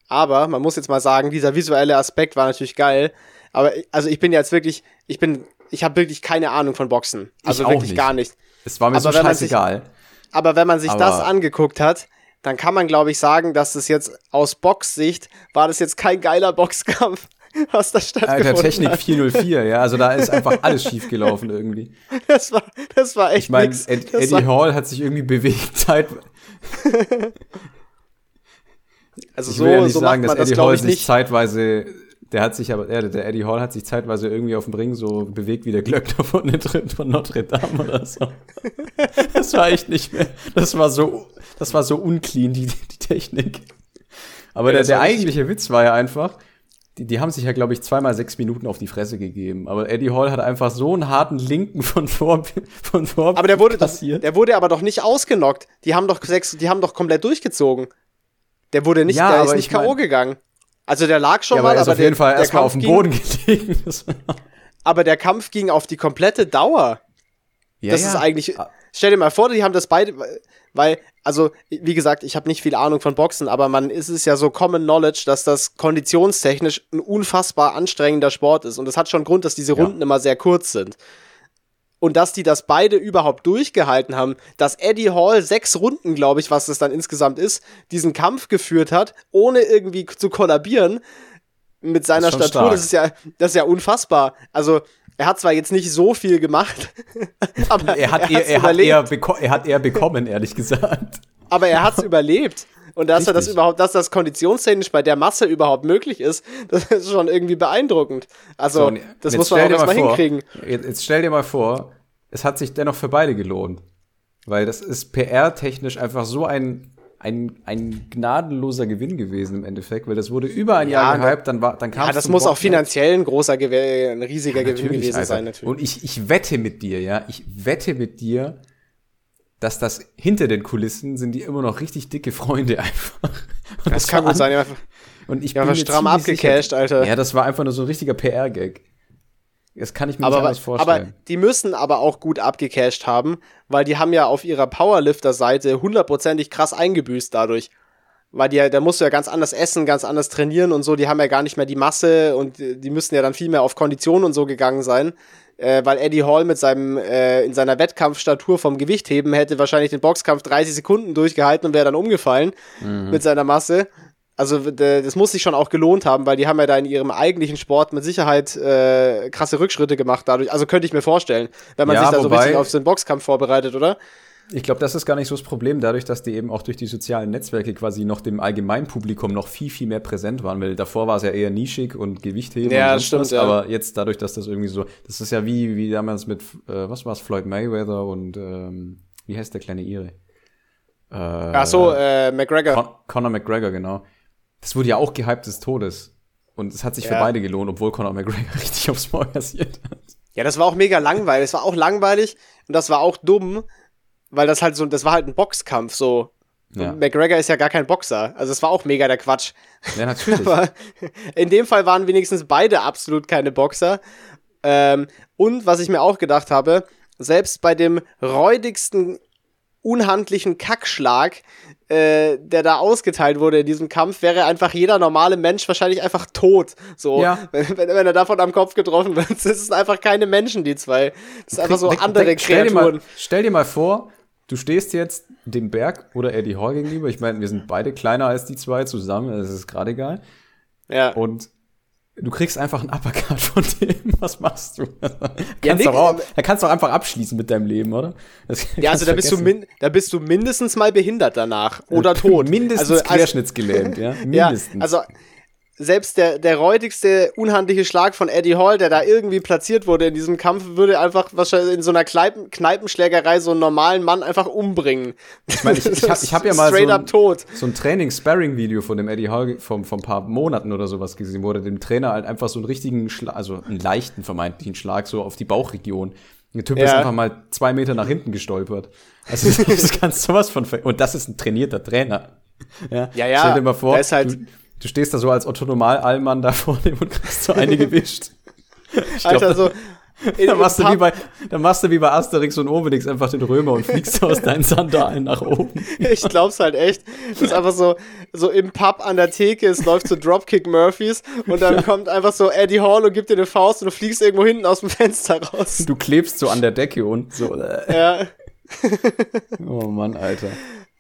aber, man muss jetzt mal sagen, dieser visuelle Aspekt war natürlich geil. Aber, also ich bin jetzt wirklich, ich bin ich habe wirklich keine Ahnung von Boxen. Also wirklich nicht. gar nicht. Es war mir aber so scheißegal. Sich, aber wenn man sich aber das angeguckt hat, dann kann man, glaube ich, sagen, dass das jetzt aus Boxsicht war das jetzt kein geiler Boxkampf, was da stattgefunden Alter, Technik hat. 404, ja, also da ist einfach alles schief gelaufen irgendwie. Das war, das war echt Ich meine, Ed, Eddie war Hall hat sich irgendwie bewegt, Zeit. also ich so, will ja nicht so sagen, dass Eddie das, Hall sich zeitweise der hat sich aber, der, der Eddie Hall hat sich zeitweise irgendwie auf dem Ring so bewegt wie der Glöckner von, von Notre Dame oder so. Das war echt nicht mehr, das war so, das war so unclean, die, die Technik. Aber ja, der, der eigentliche Witz war ja einfach, die, die haben sich ja, glaube ich, zweimal sechs Minuten auf die Fresse gegeben. Aber Eddie Hall hat einfach so einen harten Linken von vor, von vor Aber der wurde, das, der wurde aber doch nicht ausgenockt. Die haben doch sechs, die haben doch komplett durchgezogen. Der wurde nicht, ja, der ist nicht K.O. gegangen. Also der lag schon ja, mal, aber, aber auf jeden Fall erstmal auf dem Boden gelegen. aber der Kampf ging auf die komplette Dauer. Ja, das ja. ist eigentlich. Ah. Stell dir mal vor, die haben das beide, weil, also, wie gesagt, ich habe nicht viel Ahnung von Boxen, aber man ist es ja so Common Knowledge, dass das konditionstechnisch ein unfassbar anstrengender Sport ist. Und das hat schon Grund, dass diese Runden ja. immer sehr kurz sind und dass die das beide überhaupt durchgehalten haben, dass Eddie Hall sechs Runden, glaube ich, was das dann insgesamt ist, diesen Kampf geführt hat, ohne irgendwie zu kollabieren mit seiner das Statur, das ist ja, das ist ja unfassbar. Also, er hat zwar jetzt nicht so viel gemacht, aber er hat, er, er, hat eher er hat eher bekommen, ehrlich gesagt. Aber er hat's überlebt. Und dass Richtig. er das überhaupt, dass das konditionstechnisch bei der Masse überhaupt möglich ist, das ist schon irgendwie beeindruckend. Also, so, das muss man auch erstmal hinkriegen. Jetzt, jetzt stell dir mal vor, es hat sich dennoch für beide gelohnt. Weil das ist PR-technisch einfach so ein, ein, ein gnadenloser Gewinn gewesen im Endeffekt, weil das wurde über ein ja, Jahr gehypt, dann war, dann kam Ja, das muss auch finanziell ein großer Gewinn, ein riesiger ja, Gewinn gewesen Alter. sein, natürlich. Und ich, ich wette mit dir, ja, ich wette mit dir, dass das hinter den Kulissen sind die immer noch richtig dicke Freunde einfach. Und das, das kann gut sein, ja. Und ich ja, bin stramm abgecasht, Alter. Ja, das war einfach nur so ein richtiger PR-Gag. Das kann ich mir aber, nicht anders vorstellen. Aber die müssen aber auch gut abgecasht haben, weil die haben ja auf ihrer Powerlifter-Seite hundertprozentig krass eingebüßt dadurch. weil die, da musst du ja ganz anders essen, ganz anders trainieren und so, die haben ja gar nicht mehr die Masse und die müssen ja dann viel mehr auf Kondition und so gegangen sein. Äh, weil Eddie Hall mit seinem, äh, in seiner Wettkampfstatur vom Gewichtheben hätte wahrscheinlich den Boxkampf 30 Sekunden durchgehalten und wäre dann umgefallen mhm. mit seiner Masse. Also das muss sich schon auch gelohnt haben, weil die haben ja da in ihrem eigentlichen Sport mit Sicherheit äh, krasse Rückschritte gemacht dadurch. Also könnte ich mir vorstellen, wenn man ja, sich da so richtig auf den Boxkampf vorbereitet, oder? Ich glaube, das ist gar nicht so das Problem, dadurch, dass die eben auch durch die sozialen Netzwerke quasi noch dem Allgemeinpublikum noch viel, viel mehr präsent waren, weil davor war es ja eher nischig und Gewichtheben ja, und stimmt, was, ja. aber jetzt dadurch, dass das irgendwie so, das ist ja wie, wie damals mit, äh, was war's, Floyd Mayweather und ähm, wie heißt der kleine Ire? Äh, Ach so, äh, McGregor. Con Conor McGregor, genau. Das wurde ja auch gehypt des Todes. Und es hat sich ja. für beide gelohnt, obwohl Conor McGregor richtig aufs Maul kassiert hat. Ja, das war auch mega langweilig. Es war auch langweilig und das war auch dumm, weil das halt so, das war halt ein Boxkampf so. Ja. McGregor ist ja gar kein Boxer. Also es war auch mega der Quatsch. Ja, natürlich. Aber in dem Fall waren wenigstens beide absolut keine Boxer. Ähm, und was ich mir auch gedacht habe, selbst bei dem räudigsten, unhandlichen Kackschlag, äh, der da ausgeteilt wurde in diesem Kampf, wäre einfach jeder normale Mensch wahrscheinlich einfach tot. So, ja. wenn, wenn, wenn, er davon am Kopf getroffen wird. Das sind einfach keine Menschen, die zwei. Das ist einfach so andere denk, Kreaturen. Stell dir, mal, stell dir mal vor, du stehst jetzt dem Berg oder Eddie Hall gegenüber. Ich meine, wir sind beide kleiner als die zwei zusammen, das ist gerade egal. Ja. Und du kriegst einfach einen Uppercut von dem. Was machst du? ja, kannst auch, da kannst du auch einfach abschließen mit deinem Leben, oder? ja, also da bist, du min, da bist du mindestens mal behindert danach oder tot. Mindestens also, querschnittsgelähmt, ja. Mindestens. Ja, also selbst der, der räudigste, unhandliche Schlag von Eddie Hall, der da irgendwie platziert wurde in diesem Kampf, würde einfach wahrscheinlich in so einer Kneipen, Kneipenschlägerei so einen normalen Mann einfach umbringen. Ich meine, ich, ich, habe hab ja mal so ein, so ein Training-Sparring-Video von dem Eddie Hall von, von ein paar Monaten oder sowas gesehen, wo er dem Trainer halt einfach so einen richtigen Schlag, also einen leichten vermeintlichen Schlag so auf die Bauchregion. Der Typ ja. ist einfach mal zwei Meter nach hinten gestolpert. Also das kannst du was von, und das ist ein trainierter Trainer. Ja, ja. ja Stell dir mal vor, ist halt du, Du stehst da so als Otto Normal-Allmann da vor dem und kriegst so eine gewischt. Ich Alter, glaub, so. Da machst, du wie bei, da machst du wie bei Asterix und Obelix einfach den Römer und fliegst aus deinen Sandalen nach oben. Ich glaub's halt echt. Das ist einfach so, so im Pub an der Theke, es läuft so Dropkick Murphys und dann ja. kommt einfach so Eddie Hall und gibt dir eine Faust und du fliegst irgendwo hinten aus dem Fenster raus. Du klebst so an der Decke und so. Ja. oh Mann, Alter.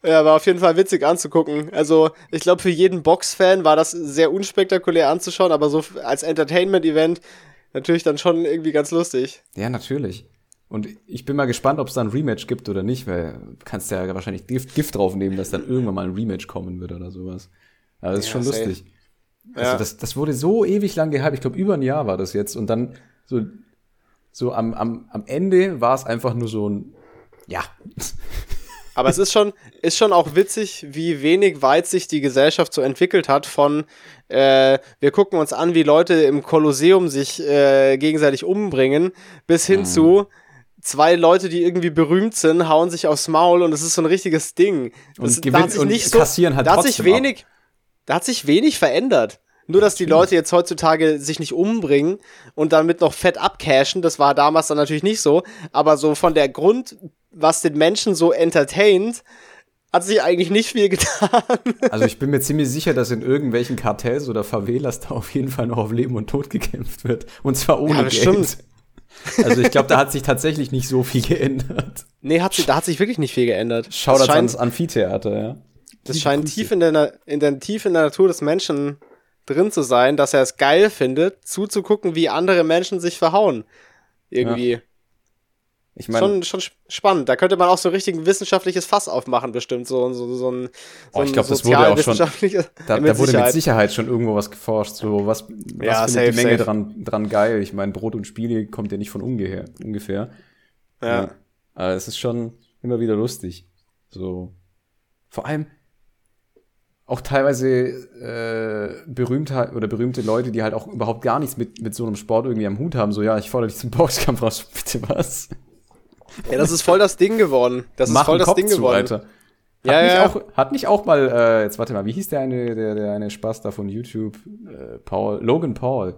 Ja, war auf jeden Fall witzig anzugucken. Also, ich glaube, für jeden Box-Fan war das sehr unspektakulär anzuschauen, aber so als Entertainment-Event natürlich dann schon irgendwie ganz lustig. Ja, natürlich. Und ich bin mal gespannt, ob es da ein Rematch gibt oder nicht, weil du kannst ja wahrscheinlich Gift, Gift draufnehmen, dass dann irgendwann mal ein Rematch kommen wird oder sowas. Aber das ist ja, schon safe. lustig. Also ja. das, das wurde so ewig lang gehypt. Ich glaube, über ein Jahr war das jetzt. Und dann so, so am, am, am Ende war es einfach nur so ein, ja. Aber es ist schon, ist schon auch witzig, wie wenig weit sich die Gesellschaft so entwickelt hat von, äh, wir gucken uns an, wie Leute im Kolosseum sich äh, gegenseitig umbringen, bis hin mhm. zu zwei Leute, die irgendwie berühmt sind, hauen sich aufs Maul und es ist so ein richtiges Ding. Das, und gewinnt und nicht so, kassieren halt da hat sich wenig, ab. da hat sich wenig verändert. Nur, dass die Leute jetzt heutzutage sich nicht umbringen und damit noch fett abcashen, das war damals dann natürlich nicht so. Aber so von der Grund, was den Menschen so entertaint, hat sich eigentlich nicht viel getan. Also ich bin mir ziemlich sicher, dass in irgendwelchen Kartells oder Favelas da auf jeden Fall noch auf Leben und Tod gekämpft wird. Und zwar ohne ja, Geld. Stimmt. Also ich glaube, da hat sich tatsächlich nicht so viel geändert. Nee, hat da hat sich wirklich nicht viel geändert. Schau das ans Amphitheater, ja. Das scheint tief in, der, in der, tief in der Natur des Menschen drin zu sein, dass er es geil findet, zuzugucken, wie andere Menschen sich verhauen. Irgendwie. Ja. Ich meine, schon, schon spannend. Da könnte man auch so richtig ein wissenschaftliches Fass aufmachen, bestimmt. So, so, so ein, so oh, ich glaube, das wurde auch schon. Da, da wurde mit Sicherheit schon irgendwo was geforscht. So, was, was ja, findet safe, die Menge dran, dran geil? Ich meine, Brot und Spiele kommt ja nicht von ungefähr. ungefähr. Ja. ja. Aber es ist schon immer wieder lustig. So. Vor allem, auch teilweise äh, Berühmtheit oder berühmte Leute, die halt auch überhaupt gar nichts mit, mit so einem Sport irgendwie am Hut haben. So, ja, ich fordere dich zum Boxkampf raus. Bitte was? Ja, das ist voll das Ding geworden. Das Mach ist voll das Kopf Ding geworden. Alter. Hat, ja, nicht ja. Auch, hat nicht auch mal, äh, jetzt warte mal, wie hieß der eine, der, der eine Spaß da von YouTube? Äh, Paul, Logan Paul.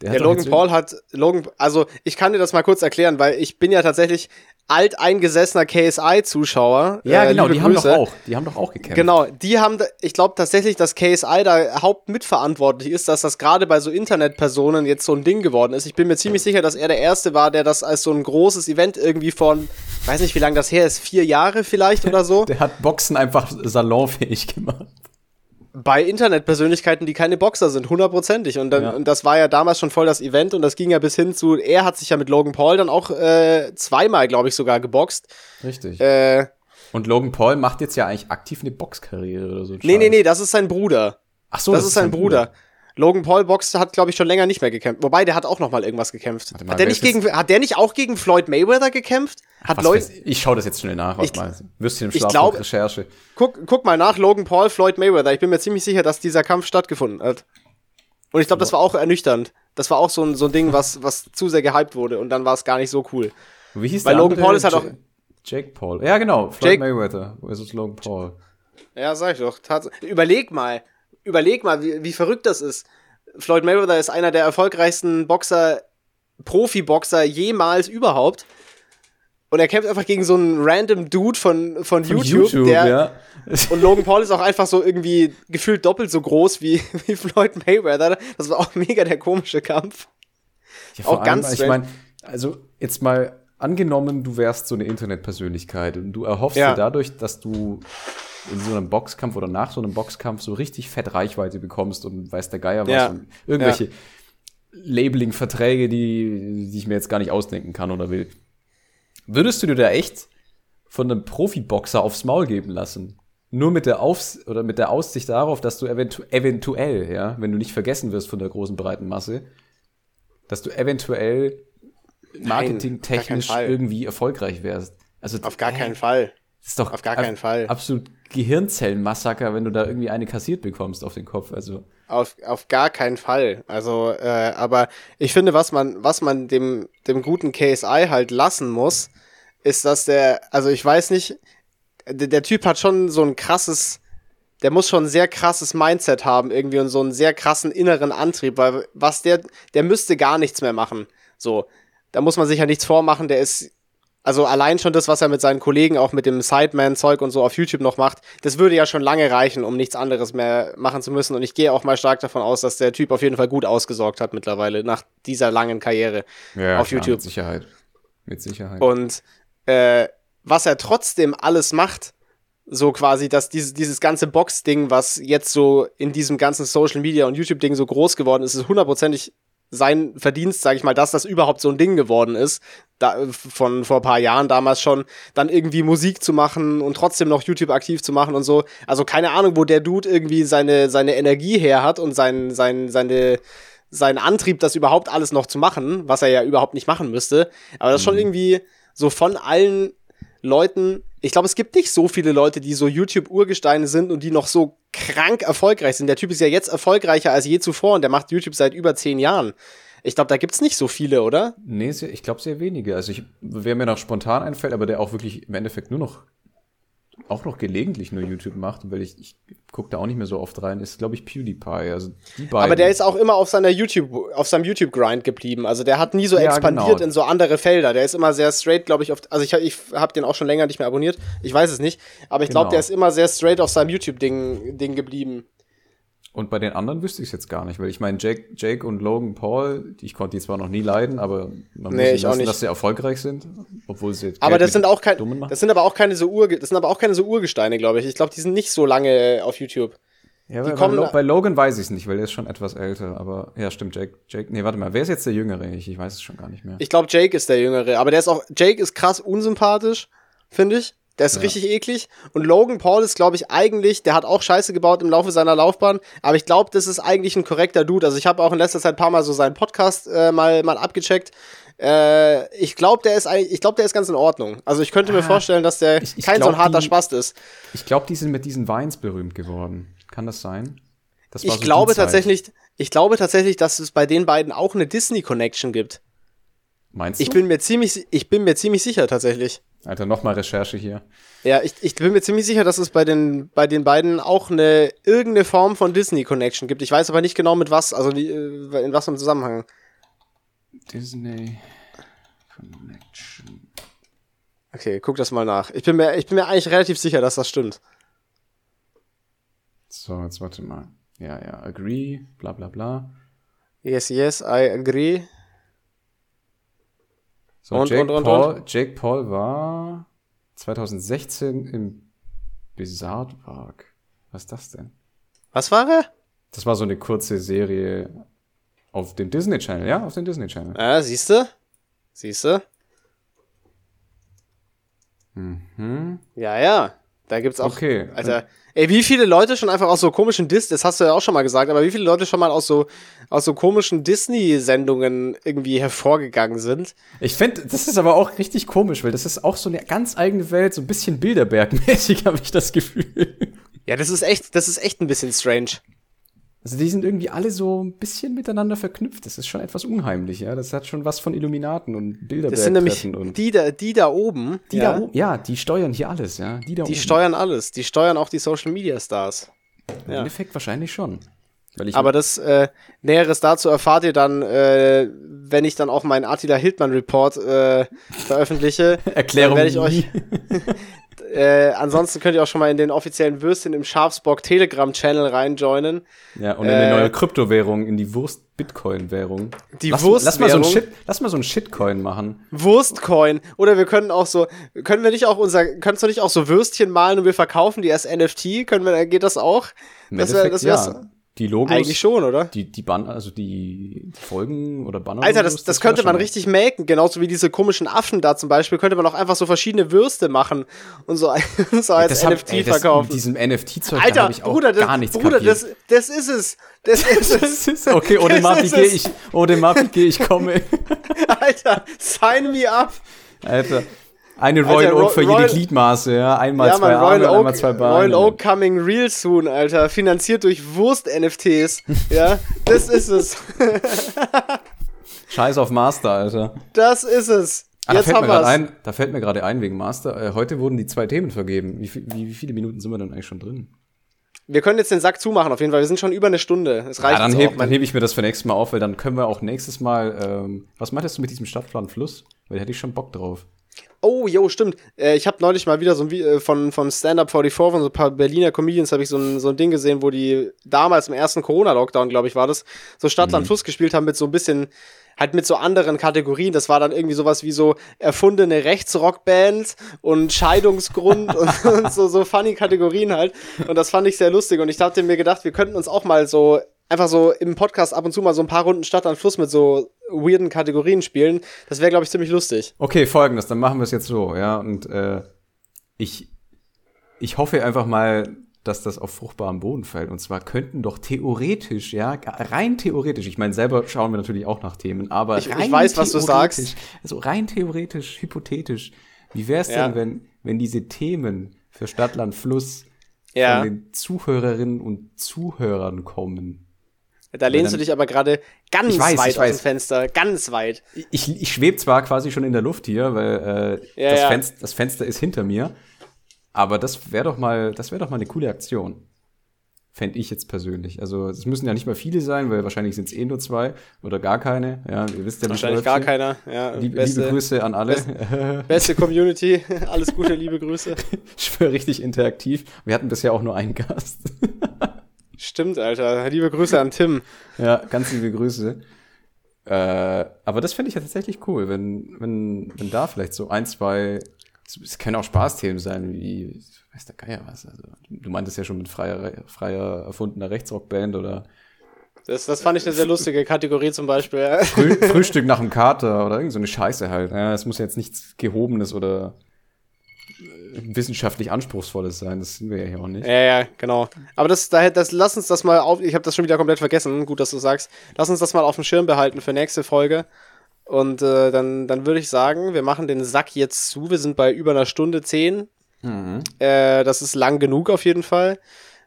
Der, der Logan Paul hat Logan, also ich kann dir das mal kurz erklären, weil ich bin ja tatsächlich alteingesessener KSI-Zuschauer. Ja, äh, genau, die Grüße. haben doch auch, die haben doch auch gekämpft. Genau, die haben, ich glaube tatsächlich, dass KSI da hauptmitverantwortlich ist, dass das gerade bei so Internetpersonen jetzt so ein Ding geworden ist. Ich bin mir ziemlich sicher, dass er der Erste war, der das als so ein großes Event irgendwie von, weiß nicht, wie lange das her ist, vier Jahre vielleicht oder so. der hat Boxen einfach salonfähig gemacht bei Internetpersönlichkeiten, die keine Boxer sind, hundertprozentig. Und, dann, ja. und das war ja damals schon voll das Event und das ging ja bis hin zu, er hat sich ja mit Logan Paul dann auch äh, zweimal, glaube ich, sogar geboxt. Richtig. Äh, und Logan Paul macht jetzt ja eigentlich aktiv eine Boxkarriere oder so. Nee, nee, nee, das ist sein Bruder. Ach so, das, das ist sein Bruder. Bruder. Logan Paul boxt hat, glaube ich, schon länger nicht mehr gekämpft. Wobei, der hat auch noch mal irgendwas gekämpft. Mal, hat, der nicht gegen, hat der nicht auch gegen Floyd Mayweather gekämpft? Hat Leute, ich schaue das jetzt schnell nach. Ich, mal. Wirst du im Schlaf glaub, Recherche. Guck, guck mal nach Logan Paul, Floyd Mayweather. Ich bin mir ziemlich sicher, dass dieser Kampf stattgefunden hat. Und ich glaube, das war auch ernüchternd. Das war auch so ein, so ein Ding, was, was zu sehr gehypt wurde. Und dann war es gar nicht so cool. Wie hieß Weil der Logan Paul ist halt auch. Jake Paul. Ja, genau. Floyd Jake, Mayweather versus Logan Paul. Ja, sag ich doch. Überleg mal. Überleg mal, wie, wie verrückt das ist. Floyd Mayweather ist einer der erfolgreichsten Boxer, Profi-Boxer jemals überhaupt. Und er kämpft einfach gegen so einen random Dude von, von, von YouTube, YouTube, der. Ja. und Logan Paul ist auch einfach so irgendwie gefühlt doppelt so groß wie, wie Floyd Mayweather. Das war auch mega der komische Kampf. Ja, auch allem, ganz Ich meine, also jetzt mal angenommen, du wärst so eine Internetpersönlichkeit und du erhoffst ja. dir dadurch, dass du in so einem Boxkampf oder nach so einem Boxkampf so richtig fett Reichweite bekommst und weiß der Geier was ja. und irgendwelche ja. Labeling-Verträge, die, die ich mir jetzt gar nicht ausdenken kann oder will. Würdest du dir da echt von einem Profiboxer aufs Maul geben lassen? Nur mit der Aufs oder mit der Aussicht darauf, dass du eventu eventuell, ja, wenn du nicht vergessen wirst von der großen breiten Masse, dass du eventuell marketingtechnisch irgendwie erfolgreich wärst. Also auf gar keinen Fall. Ist doch auf gar keinen Fall. Absolut Gehirnzellenmassaker, wenn du da irgendwie eine kassiert bekommst auf den Kopf. Also auf, auf gar keinen Fall. Also, äh, aber ich finde, was man, was man dem, dem guten KSI halt lassen muss, ist, dass der, also ich weiß nicht, der, der Typ hat schon so ein krasses, der muss schon ein sehr krasses Mindset haben irgendwie und so einen sehr krassen inneren Antrieb, weil was der, der müsste gar nichts mehr machen. So, da muss man sich ja nichts vormachen, der ist also allein schon das, was er mit seinen Kollegen auch mit dem Sideman-Zeug und so auf YouTube noch macht, das würde ja schon lange reichen, um nichts anderes mehr machen zu müssen. Und ich gehe auch mal stark davon aus, dass der Typ auf jeden Fall gut ausgesorgt hat mittlerweile nach dieser langen Karriere ja, auf klar, YouTube. Mit Sicherheit. Mit Sicherheit. Und äh, was er trotzdem alles macht, so quasi, dass dieses, dieses ganze Box-Ding, was jetzt so in diesem ganzen Social Media und YouTube-Ding so groß geworden ist, ist hundertprozentig sein Verdienst, sage ich mal, dass das überhaupt so ein Ding geworden ist, da, von vor ein paar Jahren damals schon, dann irgendwie Musik zu machen und trotzdem noch YouTube aktiv zu machen und so. Also keine Ahnung, wo der Dude irgendwie seine, seine Energie her hat und sein, sein, seine, seinen Antrieb, das überhaupt alles noch zu machen, was er ja überhaupt nicht machen müsste. Aber das ist schon mhm. irgendwie so von allen Leuten, ich glaube, es gibt nicht so viele Leute, die so YouTube-Urgesteine sind und die noch so krank erfolgreich sind. Der Typ ist ja jetzt erfolgreicher als je zuvor und der macht YouTube seit über zehn Jahren. Ich glaube, da gibt's nicht so viele, oder? Nee, ich glaube sehr wenige. Also ich, wer mir noch spontan einfällt, aber der auch wirklich im Endeffekt nur noch auch noch gelegentlich nur YouTube macht, weil ich, ich gucke da auch nicht mehr so oft rein, ist, glaube ich, PewDiePie. Also die beiden. Aber der ist auch immer auf seiner YouTube, auf seinem YouTube-Grind geblieben. Also der hat nie so ja, expandiert genau. in so andere Felder. Der ist immer sehr straight, glaube ich, auf, also ich, ich habe den auch schon länger nicht mehr abonniert. Ich weiß es nicht. Aber ich glaube, genau. der ist immer sehr straight auf seinem YouTube-Ding Ding geblieben. Und bei den anderen wüsste ich es jetzt gar nicht, weil ich meine, Jake, Jake und Logan Paul, ich konnte die zwar noch nie leiden, aber man nee, muss lassen, dass sie erfolgreich sind, obwohl sie jetzt Aber das sind auch kein, das sind aber auch keine so Ur, das sind aber auch keine so Urgesteine, glaube ich. Ich glaube, die sind nicht so lange auf YouTube. Ja, die bei, bei, bei Logan weiß ich es nicht, weil er ist schon etwas älter, aber ja, stimmt, Jake, Jake, nee, warte mal, wer ist jetzt der Jüngere? Ich, ich weiß es schon gar nicht mehr. Ich glaube, Jake ist der Jüngere, aber der ist auch, Jake ist krass unsympathisch, finde ich. Der ist ja. richtig eklig. Und Logan Paul ist, glaube ich, eigentlich, der hat auch Scheiße gebaut im Laufe seiner Laufbahn. Aber ich glaube, das ist eigentlich ein korrekter Dude. Also ich habe auch in letzter Zeit ein paar Mal so seinen Podcast äh, mal, mal abgecheckt. Äh, ich glaube, der ist ich glaube, der ist ganz in Ordnung. Also ich könnte ah, mir vorstellen, dass der ich, ich kein glaub, so ein harter die, Spast ist. Ich glaube, die sind mit diesen Vines berühmt geworden. Kann das sein? Das ich so glaube tatsächlich, ich glaube tatsächlich, dass es bei den beiden auch eine Disney Connection gibt. Meinst du? Ich bin mir ziemlich, ich bin mir ziemlich sicher tatsächlich. Alter, nochmal Recherche hier. Ja, ich, ich bin mir ziemlich sicher, dass es bei den, bei den beiden auch eine irgendeine Form von Disney-Connection gibt. Ich weiß aber nicht genau mit was, also die, äh, in was einem Zusammenhang. Disney Connection. Okay, guck das mal nach. Ich bin mir, ich bin mir eigentlich relativ sicher, dass das stimmt. So, jetzt warte mal. Ja, ja, agree, bla bla bla. Yes, yes, I agree. So, und, Jake, und, und, Paul, und? Jake Paul war 2016 im Bizarre Park. Was ist das denn? Was war er? Das war so eine kurze Serie auf dem Disney Channel, ja, auf dem Disney Channel. Ja, siehst du? Siehst du? Mhm. Ja, ja. Da gibt's auch. Okay. Alter, ey, wie viele Leute schon einfach aus so komischen Dis, das hast du ja auch schon mal gesagt, aber wie viele Leute schon mal aus so, aus so komischen Disney-Sendungen irgendwie hervorgegangen sind? Ich finde, das ist aber auch richtig komisch, weil das ist auch so eine ganz eigene Welt, so ein bisschen Bilderberg-mäßig, habe ich das Gefühl. Ja, das ist echt, das ist echt ein bisschen strange. Also die sind irgendwie alle so ein bisschen miteinander verknüpft. Das ist schon etwas unheimlich, ja. Das hat schon was von Illuminaten und Bilderberg. Das sind nämlich die da, die da oben. Die ja. da oben, ja, die steuern hier alles, ja. Die, da die oben. steuern alles. Die steuern auch die Social Media Stars. Im ja. Endeffekt wahrscheinlich schon. Aber das äh, Näheres dazu erfahrt ihr dann, äh, wenn ich dann auch meinen Attila Hildmann Report äh, veröffentliche. Erklärung. Dann werde ich euch, Äh, ansonsten könnt ihr auch schon mal in den offiziellen Würstchen im Schafsbock Telegram-Channel reinjoinen. Ja, und in äh, eine neue Kryptowährung, in die Wurst-Bitcoin-Währung. Die lass, Wurstwährung. Lass mal, so ein Shit, lass mal so ein Shitcoin machen. Wurstcoin. Oder wir können auch so, können wir nicht auch unser, kannst du nicht auch so Würstchen malen und wir verkaufen die als NFT? Können wir, geht das auch? Das wäre, das wär's. Ja. Die Logos. Eigentlich schon, oder? Die, die Banner, also die, Folgen oder Banner. Alter, das, das, das könnte man richtig melken. Genauso wie diese komischen Affen da zum Beispiel, könnte man auch einfach so verschiedene Würste machen und so, so als das NFT hab, ey, verkaufen. mit diesem NFT-Zeug Alter, ich auch Bruder, das, gar nichts Bruder, das, das ist es. Das ist es. das okay, ohne Mapi gehe ich, ohne Mapi gehe ich komme. Alter, sign me up. Alter. Eine Royal Alter, Oak für Royal, jede Gliedmaße, ja. Einmal ja, zwei Mann, Arme, Oak, einmal zwei Beine. Royal Oak coming real soon, Alter. Finanziert durch Wurst-NFTs. ja, das ist es. Scheiß auf Master, Alter. Das ist es. Ah, Jetzt da, fällt haben mir ein, da fällt mir gerade ein wegen Master. Äh, heute wurden die zwei Themen vergeben. Wie, wie, wie viele Minuten sind wir denn eigentlich schon drin? Wir können jetzt den Sack zumachen, auf jeden Fall. Wir sind schon über eine Stunde. Es reicht ja, dann, heb, dann hebe ich mir das für nächstes Mal auf, weil dann können wir auch nächstes Mal. Ähm, was meintest du mit diesem Stadtplan Fluss? Weil da hätte ich schon Bock drauf. Oh, jo, stimmt. Äh, ich habe neulich mal wieder so ein äh, von, von Stand-Up 44 von so ein paar Berliner Comedians habe ich so ein, so ein Ding gesehen, wo die damals im ersten Corona-Lockdown, glaube ich, war das, so Stadtland mhm. Fluss gespielt haben mit so ein bisschen, halt mit so anderen Kategorien. Das war dann irgendwie sowas wie so erfundene Rechtsrockband und Scheidungsgrund und, und, so, so funny Kategorien halt. Und das fand ich sehr lustig. Und ich hatte mir gedacht, wir könnten uns auch mal so einfach so im Podcast ab und zu mal so ein paar Runden Stadt an Fluss mit so weirden Kategorien spielen. Das wäre, glaube ich, ziemlich lustig. Okay, folgendes, dann machen wir es jetzt so, ja. Und äh, ich, ich hoffe einfach mal, dass das auf fruchtbarem Boden fällt. Und zwar könnten doch theoretisch, ja, rein theoretisch, ich meine, selber schauen wir natürlich auch nach Themen, aber ich, ich weiß, was du sagst. Also rein theoretisch, hypothetisch, wie wäre es ja. denn, wenn, wenn diese Themen für Stadtland Fluss ja. von den Zuhörerinnen und Zuhörern kommen? Da lehnst du dich aber gerade ganz weiß, weit aus dem Fenster, ganz weit. Ich, ich schwebe zwar quasi schon in der Luft hier, weil äh, ja, das, ja. Fenster, das Fenster ist hinter mir, aber das wäre doch mal, das wäre doch mal eine coole Aktion. Fände ich jetzt persönlich. Also es müssen ja nicht mal viele sein, weil wahrscheinlich sind es eh nur zwei oder gar keine. Ja, ihr wisst ja. Wahrscheinlich gar keiner. Ja, liebe, beste, liebe Grüße an alle. Beste, beste Community. Alles Gute, liebe Grüße. Ich schwöre richtig interaktiv. Wir hatten bisher auch nur einen Gast. Stimmt, Alter. Liebe Grüße an Tim. Ja, ganz liebe Grüße. Äh, aber das fände ich ja tatsächlich cool, wenn, wenn, wenn da vielleicht so ein, zwei, es können auch Spaßthemen sein, wie, weiß der Geier was. Also, du meintest ja schon mit freier, freier erfundener Rechtsrockband oder. Das, das fand ich eine sehr lustige Kategorie zum Beispiel. Früh, Frühstück nach dem Kater oder irgend so eine Scheiße halt. Ja, es muss jetzt nichts Gehobenes oder wissenschaftlich anspruchsvolles sein. Das sind wir ja hier auch nicht. Ja, ja, genau. Aber das, das, das lass uns das mal auf. Ich habe das schon wieder komplett vergessen. Gut, dass du sagst. Lass uns das mal auf dem Schirm behalten für nächste Folge. Und äh, dann, dann würde ich sagen, wir machen den Sack jetzt zu. Wir sind bei über einer Stunde zehn. Mhm. Äh, das ist lang genug auf jeden Fall.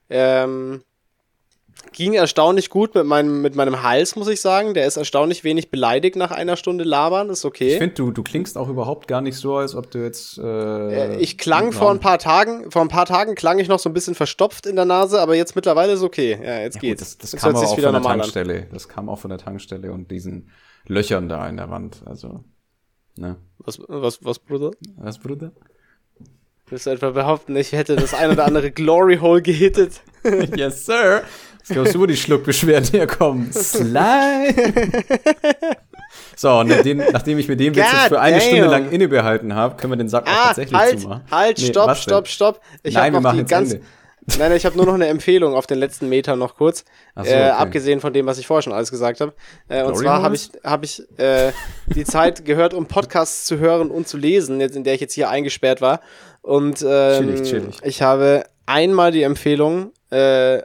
Ähm, ging erstaunlich gut mit meinem, mit meinem Hals, muss ich sagen. Der ist erstaunlich wenig beleidigt nach einer Stunde labern, ist okay. Ich finde, du, du klingst auch überhaupt gar nicht so, als ob du jetzt. Äh, äh ich klang vor ein paar Tagen, vor ein paar Tagen klang ich noch so ein bisschen verstopft in der Nase, aber jetzt mittlerweile ist okay. Ja, jetzt ja, geht's. Gut, das, das, das kam auch von der Tankstelle. An. Das kam auch von der Tankstelle und diesen Löchern da in der Wand. Also, ne? Was, was, was, Bruder? Was, Bruder? Willst du etwa behaupten, ich hätte das ein oder andere Glory Hole gehittet? yes, sir. Was glaubst du, wo die Schluckbeschwerden herkommen? Slime! So, und nachdem, nachdem ich mir den Witz jetzt für eine damn. Stunde lang innebehalten habe, können wir den Sack auch ah, tatsächlich halt, zumachen. Halt, nee, stopp, stopp, stopp. Ich Nein, wir machen jetzt ganz, Ende. Nein, ich habe nur noch eine Empfehlung auf den letzten Meter noch kurz. So, okay. äh, abgesehen von dem, was ich vorher schon alles gesagt habe. Äh, und zwar habe ich, hab ich äh, die Zeit gehört, um Podcasts zu hören und zu lesen, jetzt, in der ich jetzt hier eingesperrt war. Und ähm, chillig, chillig. ich habe einmal die Empfehlung äh,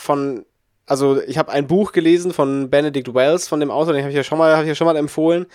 von also ich habe ein Buch gelesen von Benedict Wells, von dem Autor, den habe ich ja schon mal, habe ich ja schon mal empfohlen.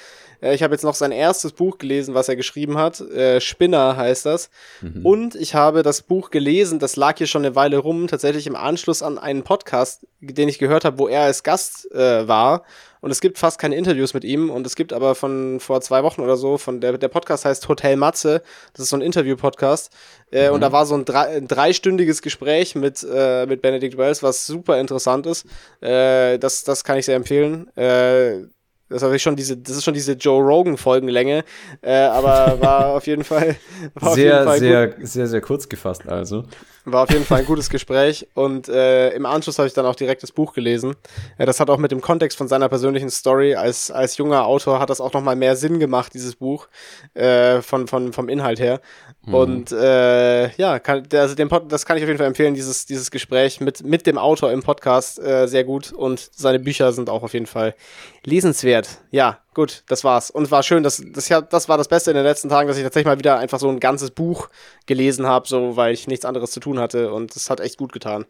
Äh, ich habe jetzt noch sein erstes Buch gelesen, was er geschrieben hat. Äh, Spinner heißt das. Mhm. Und ich habe das Buch gelesen, das lag hier schon eine Weile rum, tatsächlich im Anschluss an einen Podcast, den ich gehört habe, wo er als Gast äh, war. Und es gibt fast keine Interviews mit ihm. Und es gibt aber von vor zwei Wochen oder so, von der, der Podcast heißt Hotel Matze. Das ist so ein Interview-Podcast. Äh, mhm. Und da war so ein, drei, ein dreistündiges Gespräch mit, äh, mit Benedict Wells, was super interessant ist. Äh, das, das kann ich sehr empfehlen. Äh, das ist schon diese, das ist schon diese Joe Rogan Folgenlänge, äh, aber war auf jeden Fall war sehr, jeden Fall sehr, gut. sehr, sehr kurz gefasst. Also war auf jeden Fall ein gutes Gespräch und äh, im Anschluss habe ich dann auch direkt das Buch gelesen. Ja, das hat auch mit dem Kontext von seiner persönlichen Story als als junger Autor hat das auch noch mal mehr Sinn gemacht dieses Buch äh, von von vom Inhalt her. Mhm. Und äh, ja, kann, also den Pod, das kann ich auf jeden Fall empfehlen dieses dieses Gespräch mit mit dem Autor im Podcast äh, sehr gut und seine Bücher sind auch auf jeden Fall lesenswert. Ja, gut, das war's. Und war schön, dass das, das war das Beste in den letzten Tagen, dass ich tatsächlich mal wieder einfach so ein ganzes Buch gelesen habe, so weil ich nichts anderes zu tun hatte und es hat echt gut getan.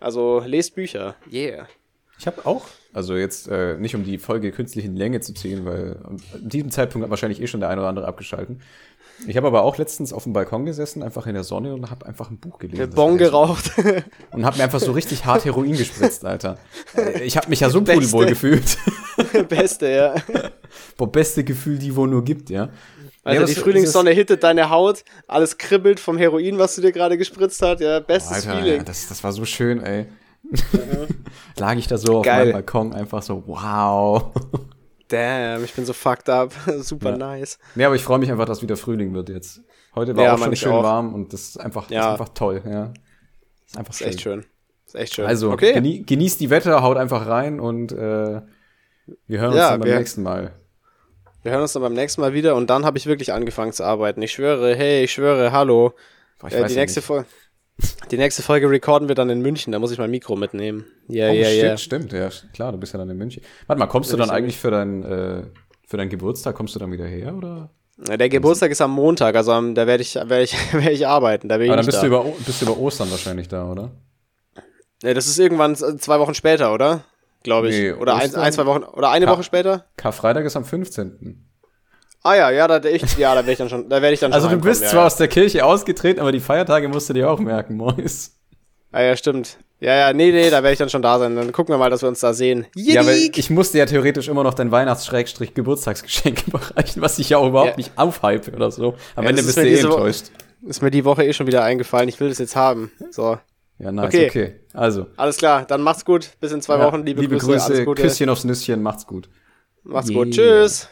Also lest Bücher. Yeah. Ich habe auch, also jetzt äh, nicht um die Folge künstlich in Länge zu ziehen, weil an diesem Zeitpunkt hat wahrscheinlich eh schon der eine oder andere abgeschalten. Ich habe aber auch letztens auf dem Balkon gesessen, einfach in der Sonne und habe einfach ein Buch gelesen. Bon geraucht. Und habe mir einfach so richtig hart Heroin gespritzt, Alter. Äh, ich habe mich ja so pudelwohl gefühlt. Beste, ja. Boah, beste Gefühl, die wo nur gibt, ja. Also ja, die Frühlingssonne hittet deine Haut, alles kribbelt vom Heroin, was du dir gerade gespritzt hast. Ja, bestes Alter, Feeling. Ja, das, das war so schön, ey. Mhm. Lag ich da so Geil. auf meinem Balkon, einfach so, wow. Damn, ich bin so fucked up. Super ja. nice. Nee, aber ich freue mich einfach, dass wieder Frühling wird jetzt. Heute war ja, auch schon schön auch. warm und das ist einfach, ja. ist einfach toll, ja. Ist einfach ist schön. echt schön. Ist echt schön. Also, okay. genie genießt die Wetter, haut einfach rein und äh, wir hören uns dann beim nächsten Mal. Wir hören uns dann beim nächsten Mal wieder und dann habe ich wirklich angefangen zu arbeiten. Ich schwöre, hey, ich schwöre, hallo. Boah, äh, die nächste Folge. Die nächste Folge recorden wir dann in München, da muss ich mein Mikro mitnehmen. Ja, ja, ja. Stimmt, ja, klar, du bist ja dann in München. Warte mal, kommst du dann eigentlich für deinen äh, für deinen Geburtstag, kommst du dann wieder her, oder? Der Geburtstag ist am Montag, also da werde ich, werd ich, werd ich arbeiten. Da bin Aber dann bist, da. Du über, bist du über Ostern wahrscheinlich da, oder? Ja, das ist irgendwann zwei Wochen später, oder? Glaube ich. Nee, oder ein, ein, zwei Wochen, oder eine Ka Woche später? Karfreitag ist am 15. Ah ja, ja, da, ich, ja, da werde ich dann schon, da werde ich dann Also du bist zwar ja. aus der Kirche ausgetreten, aber die Feiertage musst du dir auch merken, Mois. Ah ja, stimmt. Ja, ja, nee, nee, da werde ich dann schon da sein. Dann gucken wir mal, dass wir uns da sehen. Yidik! Ja, weil ich musste ja theoretisch immer noch dein Weihnachts-Geburtstagsgeschenk überreichen, was ich ja auch überhaupt ja. nicht aufhype oder so. Am ja, Ende bist du eh enttäuscht. Ist mir die Woche eh schon wieder eingefallen. Ich will das jetzt haben. So. Ja, nice, okay. okay. Also. Alles klar, dann macht's gut. Bis in zwei ja, Wochen. Liebe, liebe Grüße. Grüße Küsschen aufs Nüsschen. Macht's gut. Macht's yeah. gut. Tschüss.